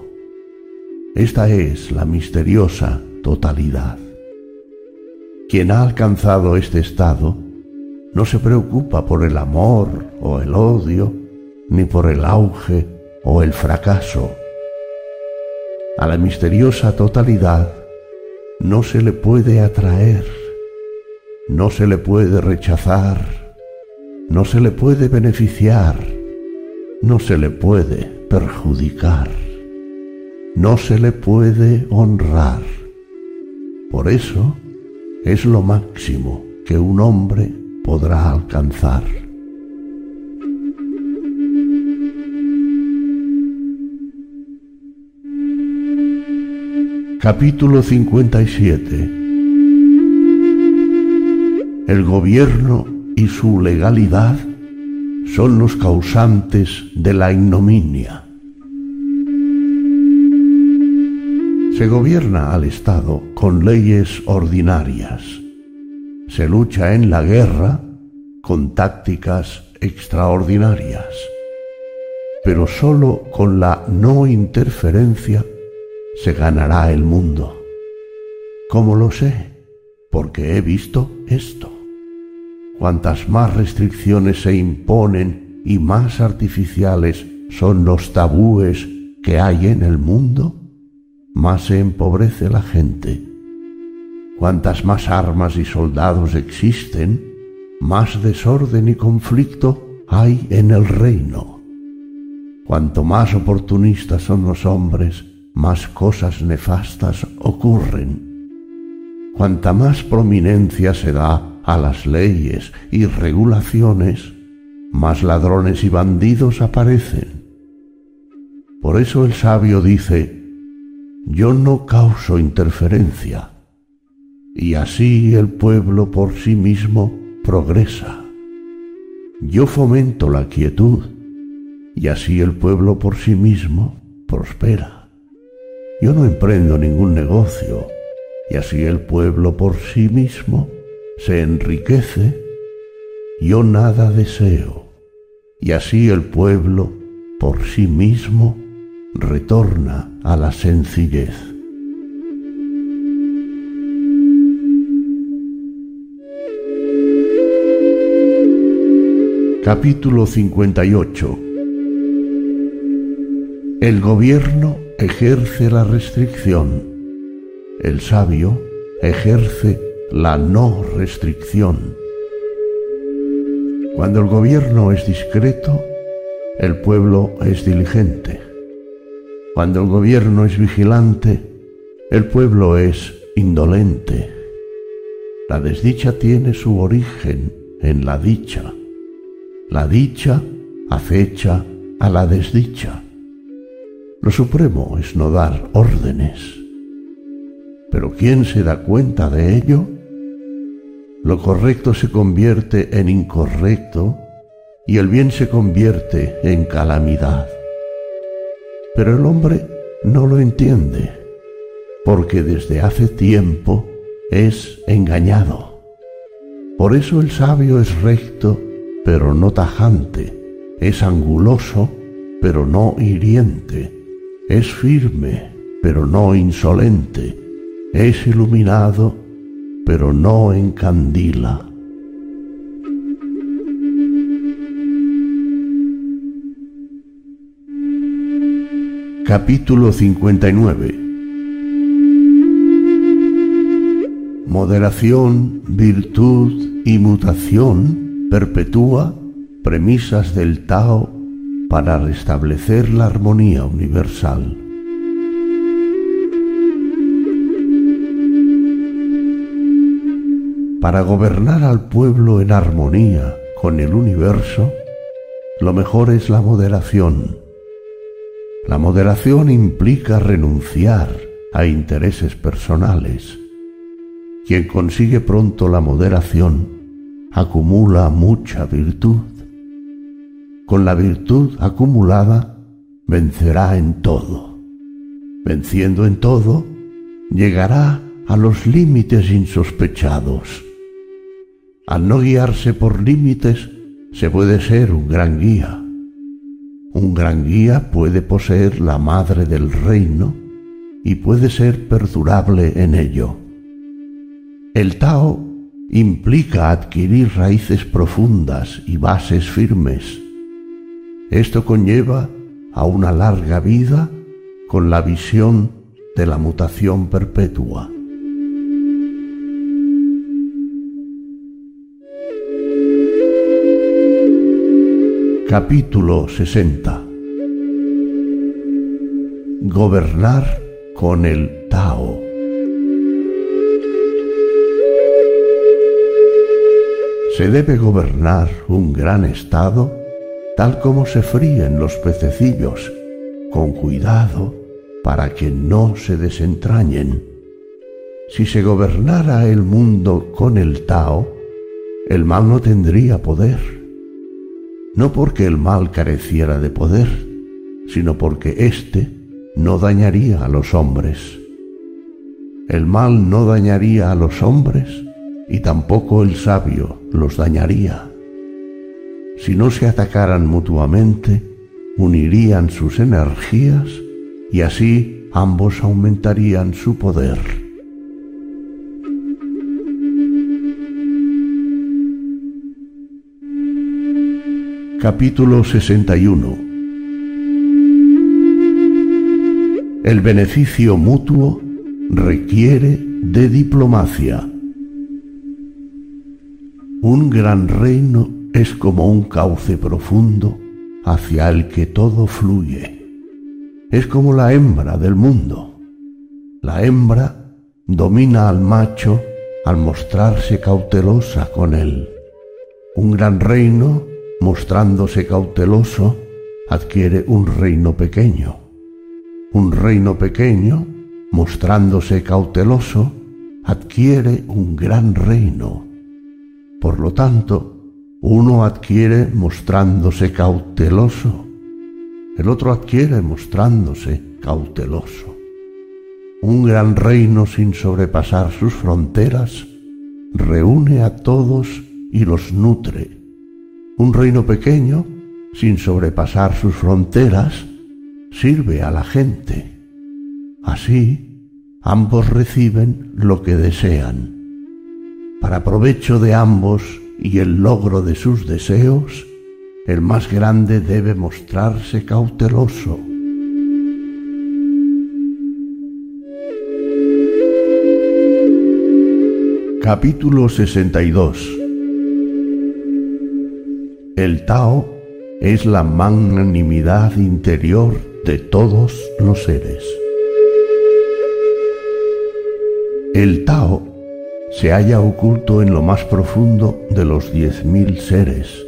Esta es la misteriosa totalidad. Quien ha alcanzado este estado no se preocupa por el amor o el odio, ni por el auge o el fracaso. A la misteriosa totalidad no se le puede atraer, no se le puede rechazar, no se le puede beneficiar, no se le puede perjudicar, no se le puede honrar. Por eso es lo máximo que un hombre podrá alcanzar. Capítulo 57 El gobierno y su legalidad son los causantes de la ignominia. Se gobierna al Estado con leyes ordinarias. Se lucha en la guerra con tácticas extraordinarias, pero sólo con la no interferencia se ganará el mundo. ¿Cómo lo sé? Porque he visto esto. Cuantas más restricciones se imponen y más artificiales son los tabúes que hay en el mundo, más se empobrece la gente. Cuantas más armas y soldados existen, más desorden y conflicto hay en el reino. Cuanto más oportunistas son los hombres, más cosas nefastas ocurren. Cuanta más prominencia se da a las leyes y regulaciones, más ladrones y bandidos aparecen. Por eso el sabio dice, yo no causo interferencia, y así el pueblo por sí mismo progresa. Yo fomento la quietud, y así el pueblo por sí mismo prospera. Yo no emprendo ningún negocio, y así el pueblo por sí mismo se enriquece. Yo nada deseo, y así el pueblo por sí mismo retorna a la sencillez. Capítulo 58 El gobierno ejerce la restricción, el sabio ejerce la no restricción. Cuando el gobierno es discreto, el pueblo es diligente. Cuando el gobierno es vigilante, el pueblo es indolente. La desdicha tiene su origen en la dicha. La dicha acecha a la desdicha. Lo supremo es no dar órdenes. Pero ¿quién se da cuenta de ello? Lo correcto se convierte en incorrecto y el bien se convierte en calamidad. Pero el hombre no lo entiende, porque desde hace tiempo es engañado. Por eso el sabio es recto, pero no tajante, es anguloso, pero no hiriente es firme, pero no insolente, es iluminado, pero no encandila. Capítulo 59 Moderación, virtud y mutación perpetúa premisas del Tao para restablecer la armonía universal. Para gobernar al pueblo en armonía con el universo, lo mejor es la moderación. La moderación implica renunciar a intereses personales. Quien consigue pronto la moderación acumula mucha virtud con la virtud acumulada, vencerá en todo. Venciendo en todo, llegará a los límites insospechados. Al no guiarse por límites, se puede ser un gran guía. Un gran guía puede poseer la madre del reino y puede ser perdurable en ello. El Tao implica adquirir raíces profundas y bases firmes esto conlleva a una larga vida con la visión de la mutación perpetua. Capítulo 60 Gobernar con el Tao Se debe gobernar un gran estado tal como se fríen los pececillos, con cuidado para que no se desentrañen. Si se gobernara el mundo con el Tao, el mal no tendría poder. No porque el mal careciera de poder, sino porque éste no dañaría a los hombres. El mal no dañaría a los hombres y tampoco el sabio los dañaría. Si no se atacaran mutuamente, unirían sus energías y así ambos aumentarían su poder. Capítulo 61 El beneficio mutuo requiere de diplomacia. Un gran reino es como un cauce profundo hacia el que todo fluye. Es como la hembra del mundo. La hembra domina al macho al mostrarse cautelosa con él. Un gran reino mostrándose cauteloso, adquiere un reino pequeño. Un reino pequeño, mostrándose cauteloso, adquiere un gran reino. Por lo tanto, uno adquiere mostrándose cauteloso, el otro adquiere mostrándose cauteloso. Un gran reino sin sobrepasar sus fronteras reúne a todos y los nutre. Un reino pequeño, sin sobrepasar sus fronteras, sirve a la gente. Así, ambos reciben lo que desean. Para provecho de ambos y el logro de sus deseos, el más grande debe mostrarse cauteloso. Capítulo 62 El Tao es la magnanimidad interior de todos los seres. El Tao se halla oculto en lo más profundo de los diez mil seres.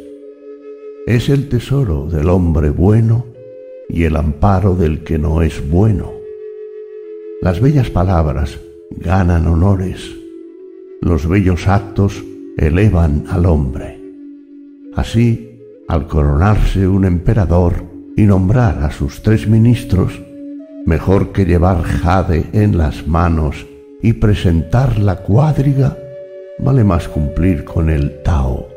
Es el tesoro del hombre bueno y el amparo del que no es bueno. Las bellas palabras ganan honores los bellos actos elevan al hombre. Así, al coronarse un emperador y nombrar a sus tres ministros, mejor que llevar jade en las manos y presentar la cuadriga, vale más cumplir con el Tao.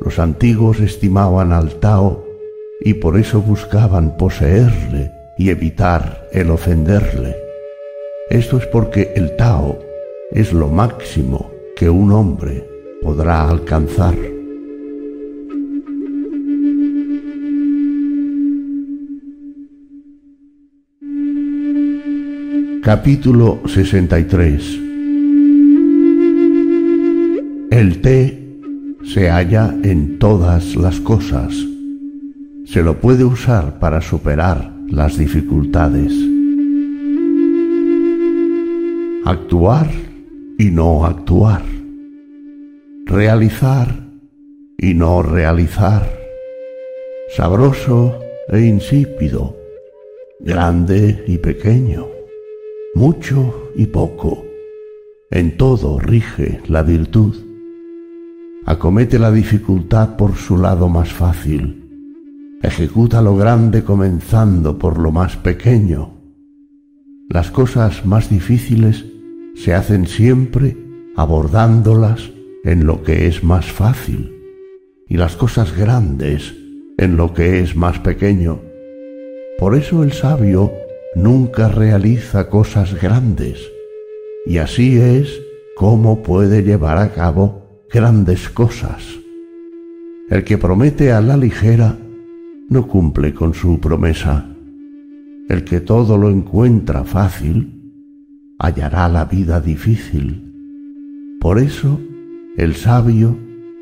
Los antiguos estimaban al Tao y por eso buscaban poseerle y evitar el ofenderle. Esto es porque el Tao es lo máximo que un hombre podrá alcanzar. Capítulo 63 El té se halla en todas las cosas. Se lo puede usar para superar las dificultades. Actuar y no actuar, realizar y no realizar, sabroso e insípido, grande y pequeño, mucho y poco, en todo rige la virtud. Acomete la dificultad por su lado más fácil, ejecuta lo grande comenzando por lo más pequeño. Las cosas más difíciles se hacen siempre abordándolas en lo que es más fácil y las cosas grandes en lo que es más pequeño. Por eso el sabio nunca realiza cosas grandes y así es como puede llevar a cabo grandes cosas. El que promete a la ligera no cumple con su promesa. El que todo lo encuentra fácil hallará la vida difícil. Por eso, el sabio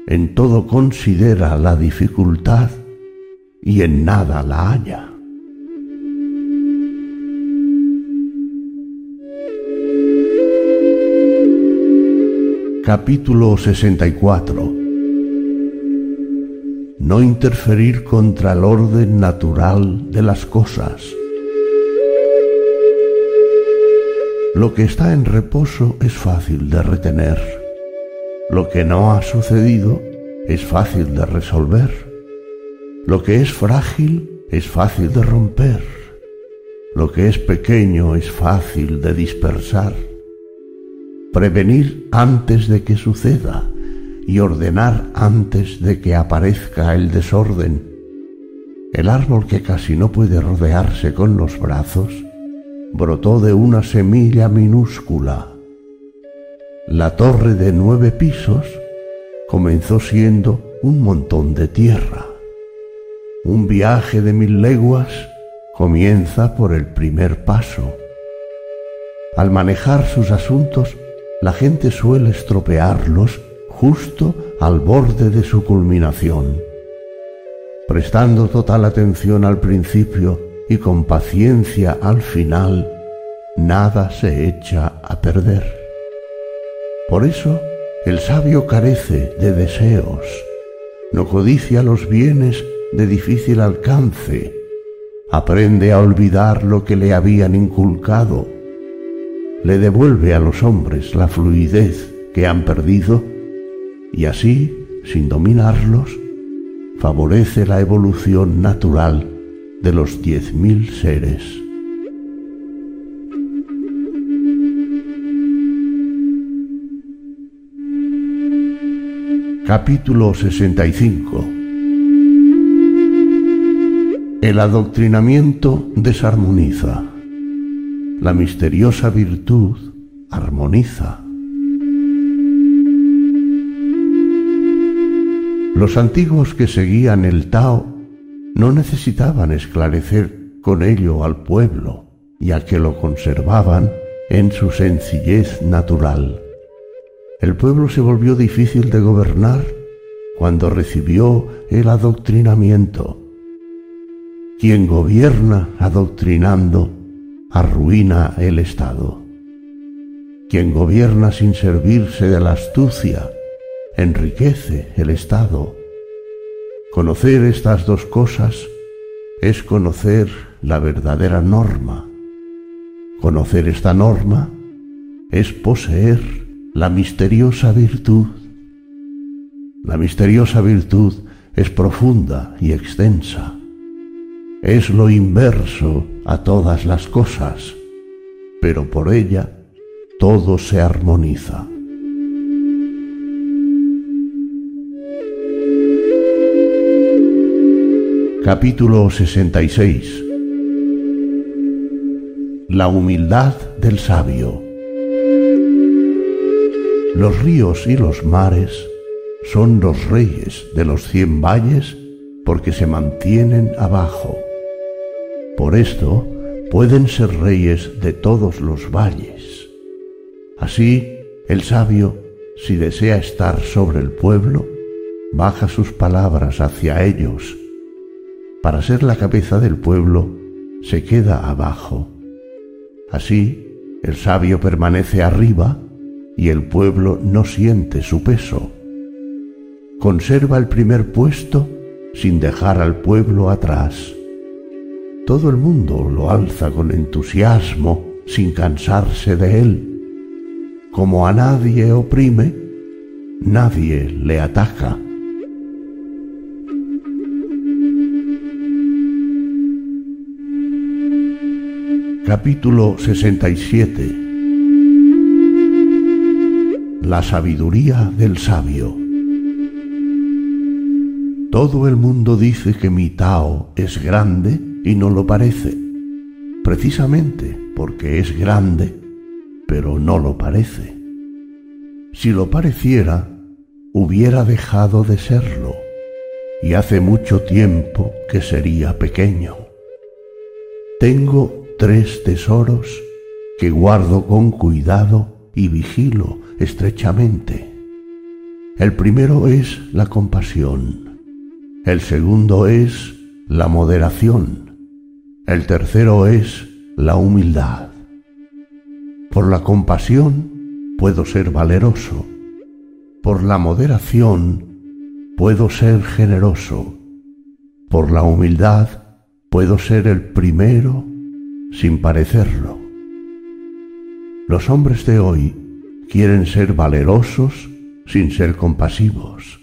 en todo considera la dificultad y en nada la halla. Capítulo 64 No interferir contra el orden natural de las cosas. Lo que está en reposo es fácil de retener. Lo que no ha sucedido es fácil de resolver. Lo que es frágil es fácil de romper. Lo que es pequeño es fácil de dispersar. Prevenir antes de que suceda y ordenar antes de que aparezca el desorden. El árbol que casi no puede rodearse con los brazos brotó de una semilla minúscula. La torre de nueve pisos comenzó siendo un montón de tierra. Un viaje de mil leguas comienza por el primer paso. Al manejar sus asuntos, la gente suele estropearlos justo al borde de su culminación. Prestando total atención al principio y con paciencia al final, nada se echa a perder. Por eso el sabio carece de deseos, no codicia los bienes de difícil alcance, aprende a olvidar lo que le habían inculcado, le devuelve a los hombres la fluidez que han perdido y así, sin dominarlos, favorece la evolución natural de los diez mil seres. Capítulo 65 El adoctrinamiento desarmoniza. La misteriosa virtud armoniza. Los antiguos que seguían el Tao no necesitaban esclarecer con ello al pueblo, ya que lo conservaban en su sencillez natural. El pueblo se volvió difícil de gobernar cuando recibió el adoctrinamiento. Quien gobierna adoctrinando arruina el Estado. Quien gobierna sin servirse de la astucia enriquece el Estado. Conocer estas dos cosas es conocer la verdadera norma. Conocer esta norma es poseer la misteriosa virtud. La misteriosa virtud es profunda y extensa. Es lo inverso a todas las cosas, pero por ella todo se armoniza. Capítulo 66 La humildad del sabio los ríos y los mares son los reyes de los cien valles porque se mantienen abajo. Por esto pueden ser reyes de todos los valles. Así, el sabio, si desea estar sobre el pueblo, baja sus palabras hacia ellos. Para ser la cabeza del pueblo, se queda abajo. Así, el sabio permanece arriba y el pueblo no siente su peso. Conserva el primer puesto sin dejar al pueblo atrás. Todo el mundo lo alza con entusiasmo sin cansarse de él. Como a nadie oprime, nadie le ataca. Capítulo 67 la sabiduría del sabio. Todo el mundo dice que mi Tao es grande y no lo parece, precisamente porque es grande, pero no lo parece. Si lo pareciera, hubiera dejado de serlo, y hace mucho tiempo que sería pequeño. Tengo tres tesoros que guardo con cuidado y vigilo estrechamente. El primero es la compasión, el segundo es la moderación, el tercero es la humildad. Por la compasión puedo ser valeroso, por la moderación puedo ser generoso, por la humildad puedo ser el primero sin parecerlo. Los hombres de hoy quieren ser valerosos sin ser compasivos.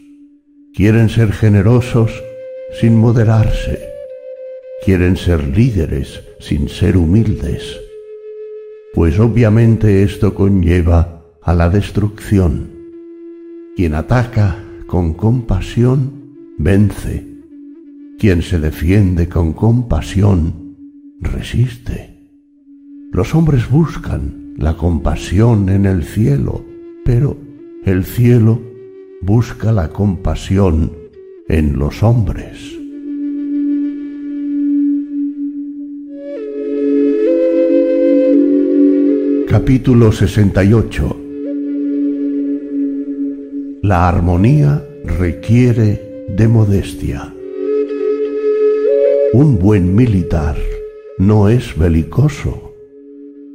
Quieren ser generosos sin moderarse. Quieren ser líderes sin ser humildes. Pues obviamente esto conlleva a la destrucción. Quien ataca con compasión vence. Quien se defiende con compasión resiste. Los hombres buscan la compasión en el cielo, pero el cielo busca la compasión en los hombres. Capítulo 68 La armonía requiere de modestia. Un buen militar no es belicoso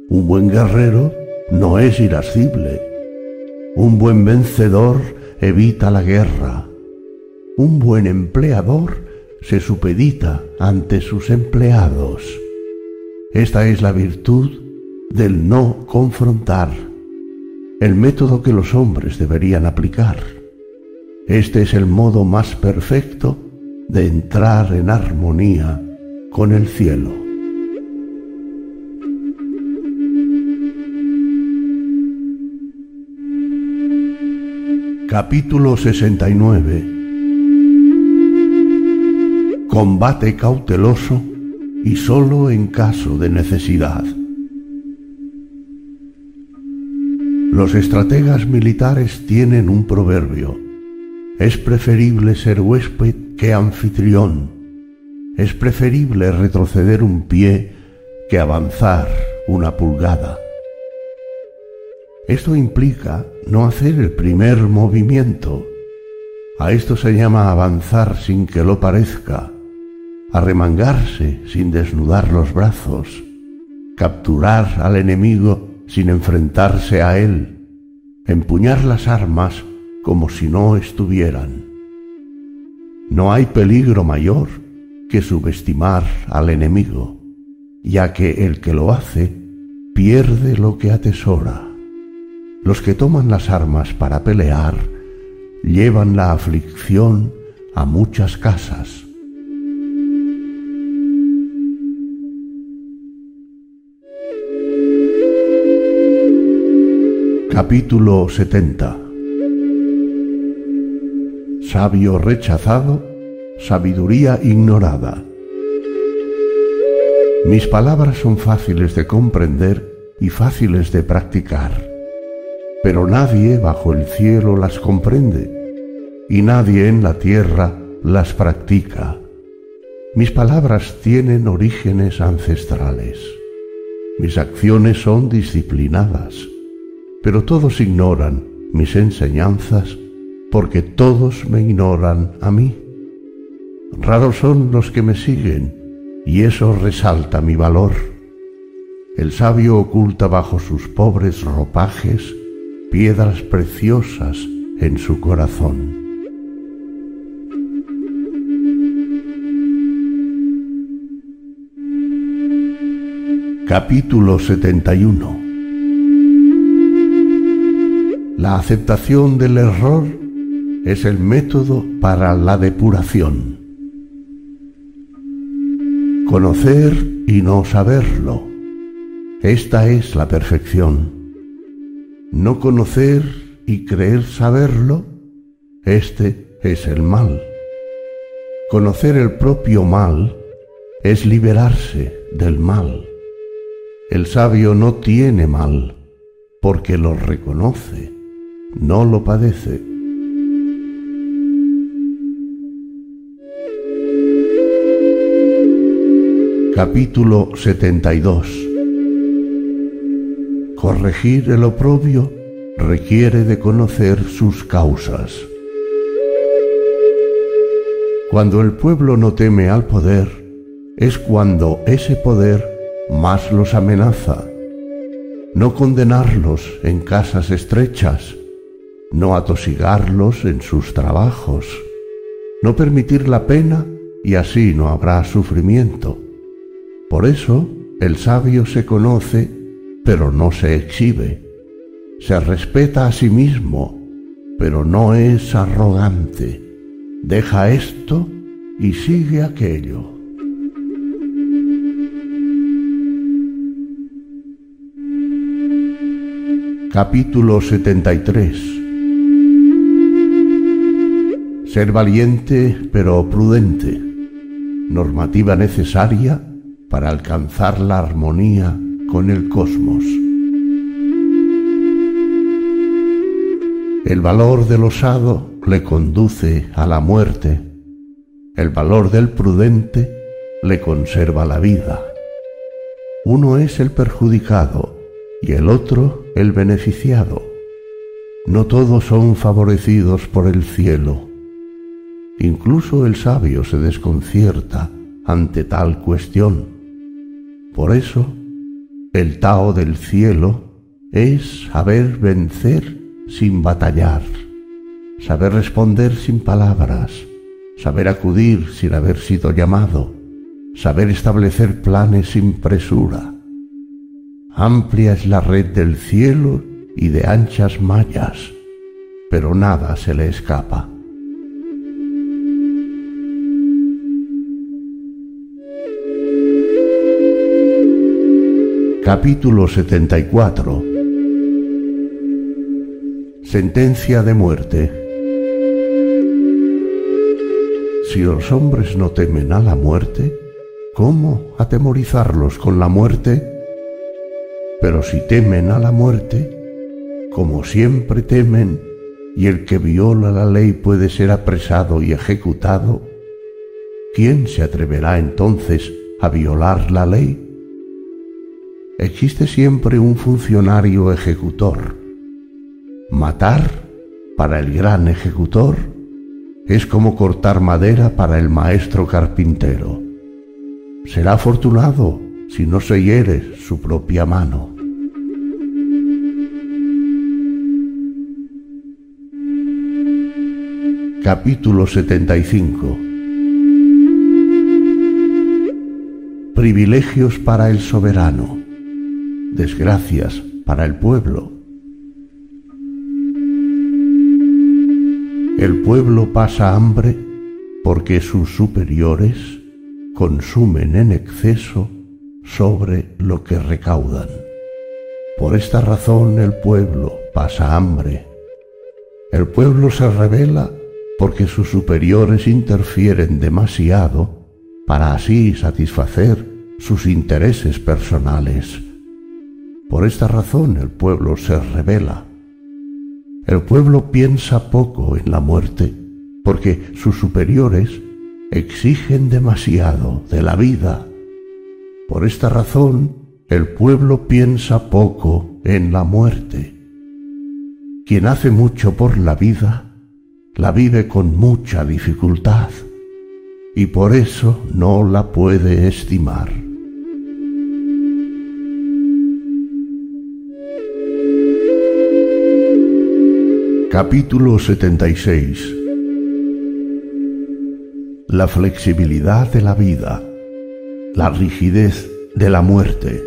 un buen guerrero no es irascible. Un buen vencedor evita la guerra. un buen empleador se supedita ante sus empleados. Esta es la virtud del no confrontar, el método que los hombres deberían aplicar. Este es el modo más perfecto de entrar en armonía con el cielo. Capítulo 69 Combate cauteloso y solo en caso de necesidad. Los estrategas militares tienen un proverbio. Es preferible ser huésped que anfitrión. Es preferible retroceder un pie que avanzar una pulgada. Esto implica no hacer el primer movimiento. A esto se llama avanzar sin que lo parezca, arremangarse sin desnudar los brazos, capturar al enemigo sin enfrentarse a él, empuñar las armas como si no estuvieran. No hay peligro mayor que subestimar al enemigo, ya que el que lo hace pierde lo que atesora. Los que toman las armas para pelear llevan la aflicción a muchas casas. Capítulo 70 Sabio rechazado, sabiduría ignorada. Mis palabras son fáciles de comprender y fáciles de practicar pero nadie bajo el cielo las comprende y nadie en la tierra las practica. Mis palabras tienen orígenes ancestrales. Mis acciones son disciplinadas, pero todos ignoran mis enseñanzas porque todos me ignoran a mí. Raros son los que me siguen y eso resalta mi valor. El sabio oculta bajo sus pobres ropajes piedras preciosas en su corazón. Capítulo 71 La aceptación del error es el método para la depuración. Conocer y no saberlo. Esta es la perfección no conocer y creer saberlo, este es el mal. Conocer el propio mal es liberarse del mal. El sabio no tiene mal porque lo reconoce, no lo padece. Capítulo 72 Corregir el oprobio requiere de conocer sus causas. Cuando el pueblo no teme al poder, es cuando ese poder más los amenaza. No condenarlos en casas estrechas, no atosigarlos en sus trabajos, no permitir la pena y así no habrá sufrimiento. Por eso el sabio se conoce pero no se exhibe. Se respeta a sí mismo, pero no es arrogante. Deja esto y sigue aquello. Capítulo 73 Ser valiente pero prudente. Normativa necesaria para alcanzar la armonía con el cosmos. El valor del osado le conduce a la muerte, el valor del prudente le conserva la vida. Uno es el perjudicado y el otro el beneficiado. No todos son favorecidos por el cielo. Incluso el sabio se desconcierta ante tal cuestión. Por eso, el Tao del cielo es saber vencer sin batallar, saber responder sin palabras, saber acudir sin haber sido llamado, saber establecer planes sin presura. Amplia es la red del cielo y de anchas mallas, pero nada se le escapa. Capítulo 74 Sentencia de muerte Si los hombres no temen a la muerte, ¿cómo atemorizarlos con la muerte? Pero si temen a la muerte, como siempre temen, y el que viola la ley puede ser apresado y ejecutado, ¿quién se atreverá entonces a violar la ley? Existe siempre un funcionario ejecutor. Matar, para el gran ejecutor, es como cortar madera para el maestro carpintero. Será afortunado si no se hiere su propia mano. Capítulo 75 Privilegios para el soberano desgracias para el pueblo. El pueblo pasa hambre porque sus superiores consumen en exceso sobre lo que recaudan. Por esta razón el pueblo pasa hambre. El pueblo se revela porque sus superiores interfieren demasiado para así satisfacer sus intereses personales. Por esta razón el pueblo se revela. El pueblo piensa poco en la muerte porque sus superiores exigen demasiado de la vida. Por esta razón el pueblo piensa poco en la muerte. Quien hace mucho por la vida, la vive con mucha dificultad y por eso no la puede estimar. Capítulo 76 La flexibilidad de la vida, la rigidez de la muerte.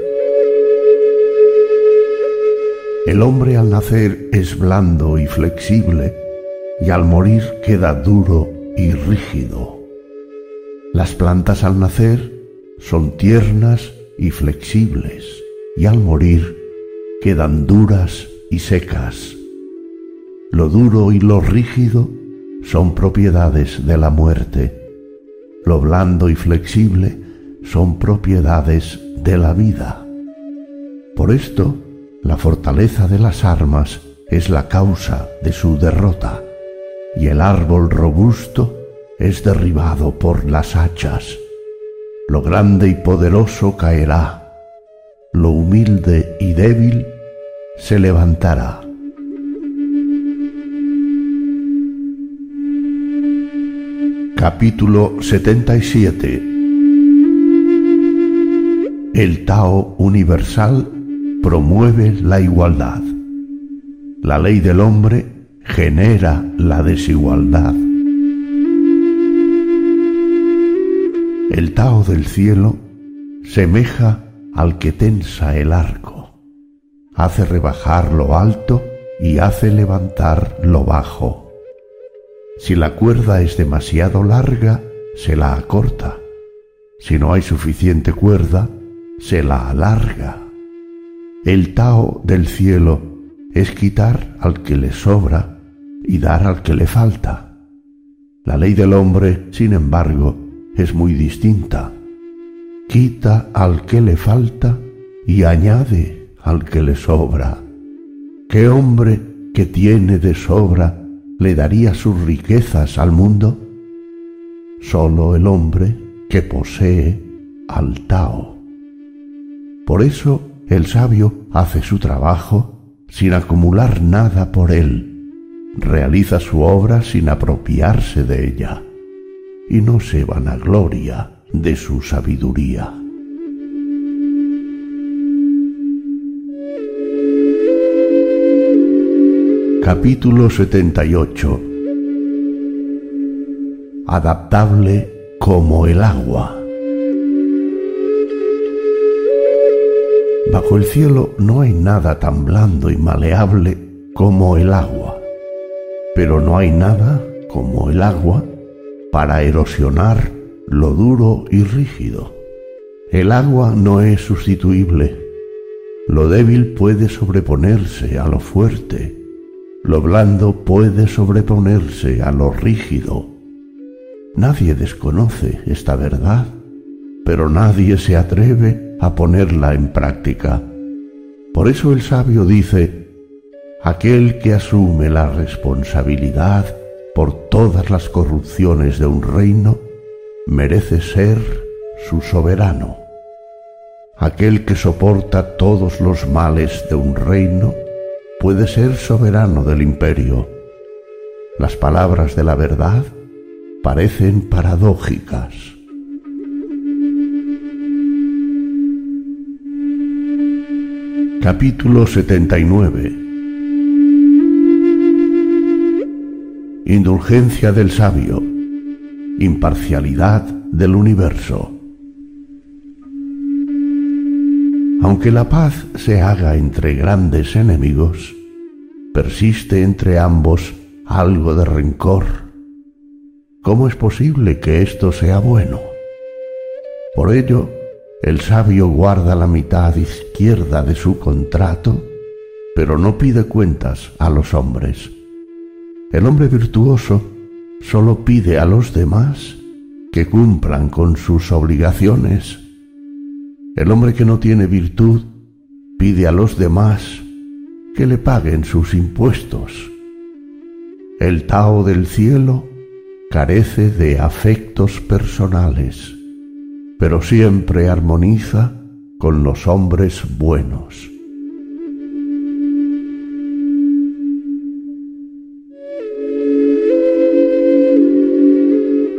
El hombre al nacer es blando y flexible y al morir queda duro y rígido. Las plantas al nacer son tiernas y flexibles y al morir quedan duras y secas. Lo duro y lo rígido son propiedades de la muerte. Lo blando y flexible son propiedades de la vida. Por esto, la fortaleza de las armas es la causa de su derrota, y el árbol robusto es derribado por las hachas. Lo grande y poderoso caerá, lo humilde y débil se levantará. Capítulo 77 El Tao universal promueve la igualdad. La ley del hombre genera la desigualdad. El Tao del cielo semeja al que tensa el arco, hace rebajar lo alto y hace levantar lo bajo si la cuerda es demasiado larga, se la acorta. Si no hay suficiente cuerda, se la alarga. El Tao del cielo es quitar al que le sobra y dar al que le falta. La ley del hombre, sin embargo, es muy distinta. Quita al que le falta y añade al que le sobra. ¿Qué hombre que tiene de sobra le daría sus riquezas al mundo? Solo el hombre que posee al Tao. Por eso el sabio hace su trabajo sin acumular nada por él, realiza su obra sin apropiarse de ella, y no se vanagloria de su sabiduría. Capítulo 78 adaptable como el agua. Bajo el cielo no hay nada tan blando y maleable como el agua, pero no hay nada como el agua para erosionar lo duro y rígido. El agua no es sustituible. Lo débil puede sobreponerse a lo fuerte. Lo blando puede sobreponerse a lo rígido. Nadie desconoce esta verdad, pero nadie se atreve a ponerla en práctica. Por eso el sabio dice, aquel que asume la responsabilidad por todas las corrupciones de un reino, merece ser su soberano. Aquel que soporta todos los males de un reino puede ser soberano del imperio. Las palabras de la verdad parecen paradójicas. Capítulo 79 Indulgencia del sabio Imparcialidad del universo Aunque la paz se haga entre grandes enemigos, persiste entre ambos algo de rencor ¿Cómo es posible que esto sea bueno? Por ello, el sabio guarda la mitad izquierda de su contrato, pero no pide cuentas a los hombres. El hombre virtuoso solo pide a los demás que cumplan con sus obligaciones. El hombre que no tiene virtud pide a los demás que le paguen sus impuestos. El Tao del cielo carece de afectos personales, pero siempre armoniza con los hombres buenos.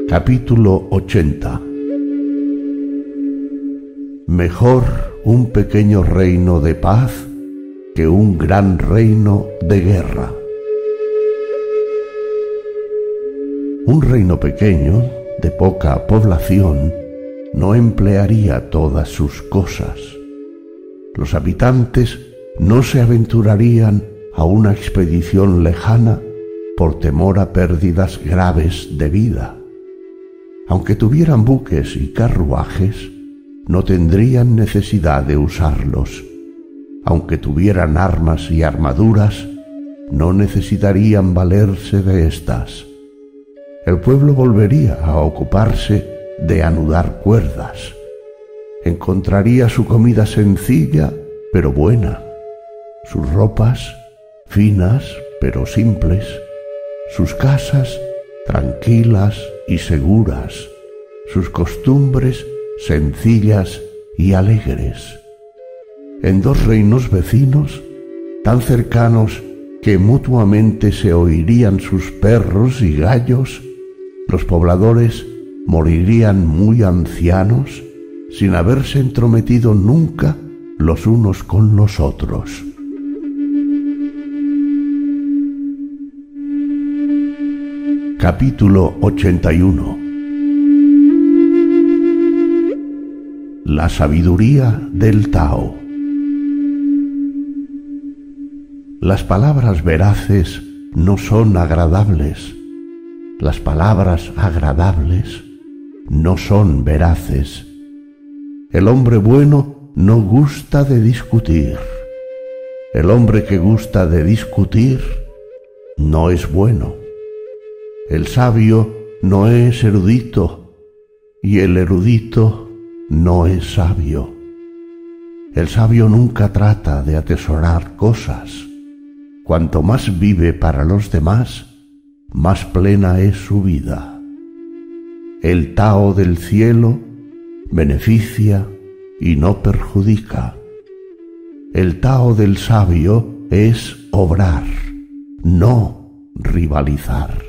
Capítulo 80 Mejor un pequeño reino de paz que un gran reino de guerra. Un reino pequeño, de poca población, no emplearía todas sus cosas. Los habitantes no se aventurarían a una expedición lejana por temor a pérdidas graves de vida. Aunque tuvieran buques y carruajes, no tendrían necesidad de usarlos. Aunque tuvieran armas y armaduras, no necesitarían valerse de éstas el pueblo volvería a ocuparse de anudar cuerdas. Encontraría su comida sencilla pero buena, sus ropas finas pero simples, sus casas tranquilas y seguras, sus costumbres sencillas y alegres. En dos reinos vecinos, tan cercanos que mutuamente se oirían sus perros y gallos, los pobladores morirían muy ancianos sin haberse entrometido nunca los unos con los otros. Capítulo 81 La sabiduría del Tao Las palabras veraces no son agradables las palabras agradables no son veraces. El hombre bueno no gusta de discutir. El hombre que gusta de discutir no es bueno. El sabio no es erudito y el erudito no es sabio. El sabio nunca trata de atesorar cosas. Cuanto más vive para los demás, más plena es su vida. El Tao del cielo beneficia y no perjudica. El Tao del sabio es obrar, no rivalizar.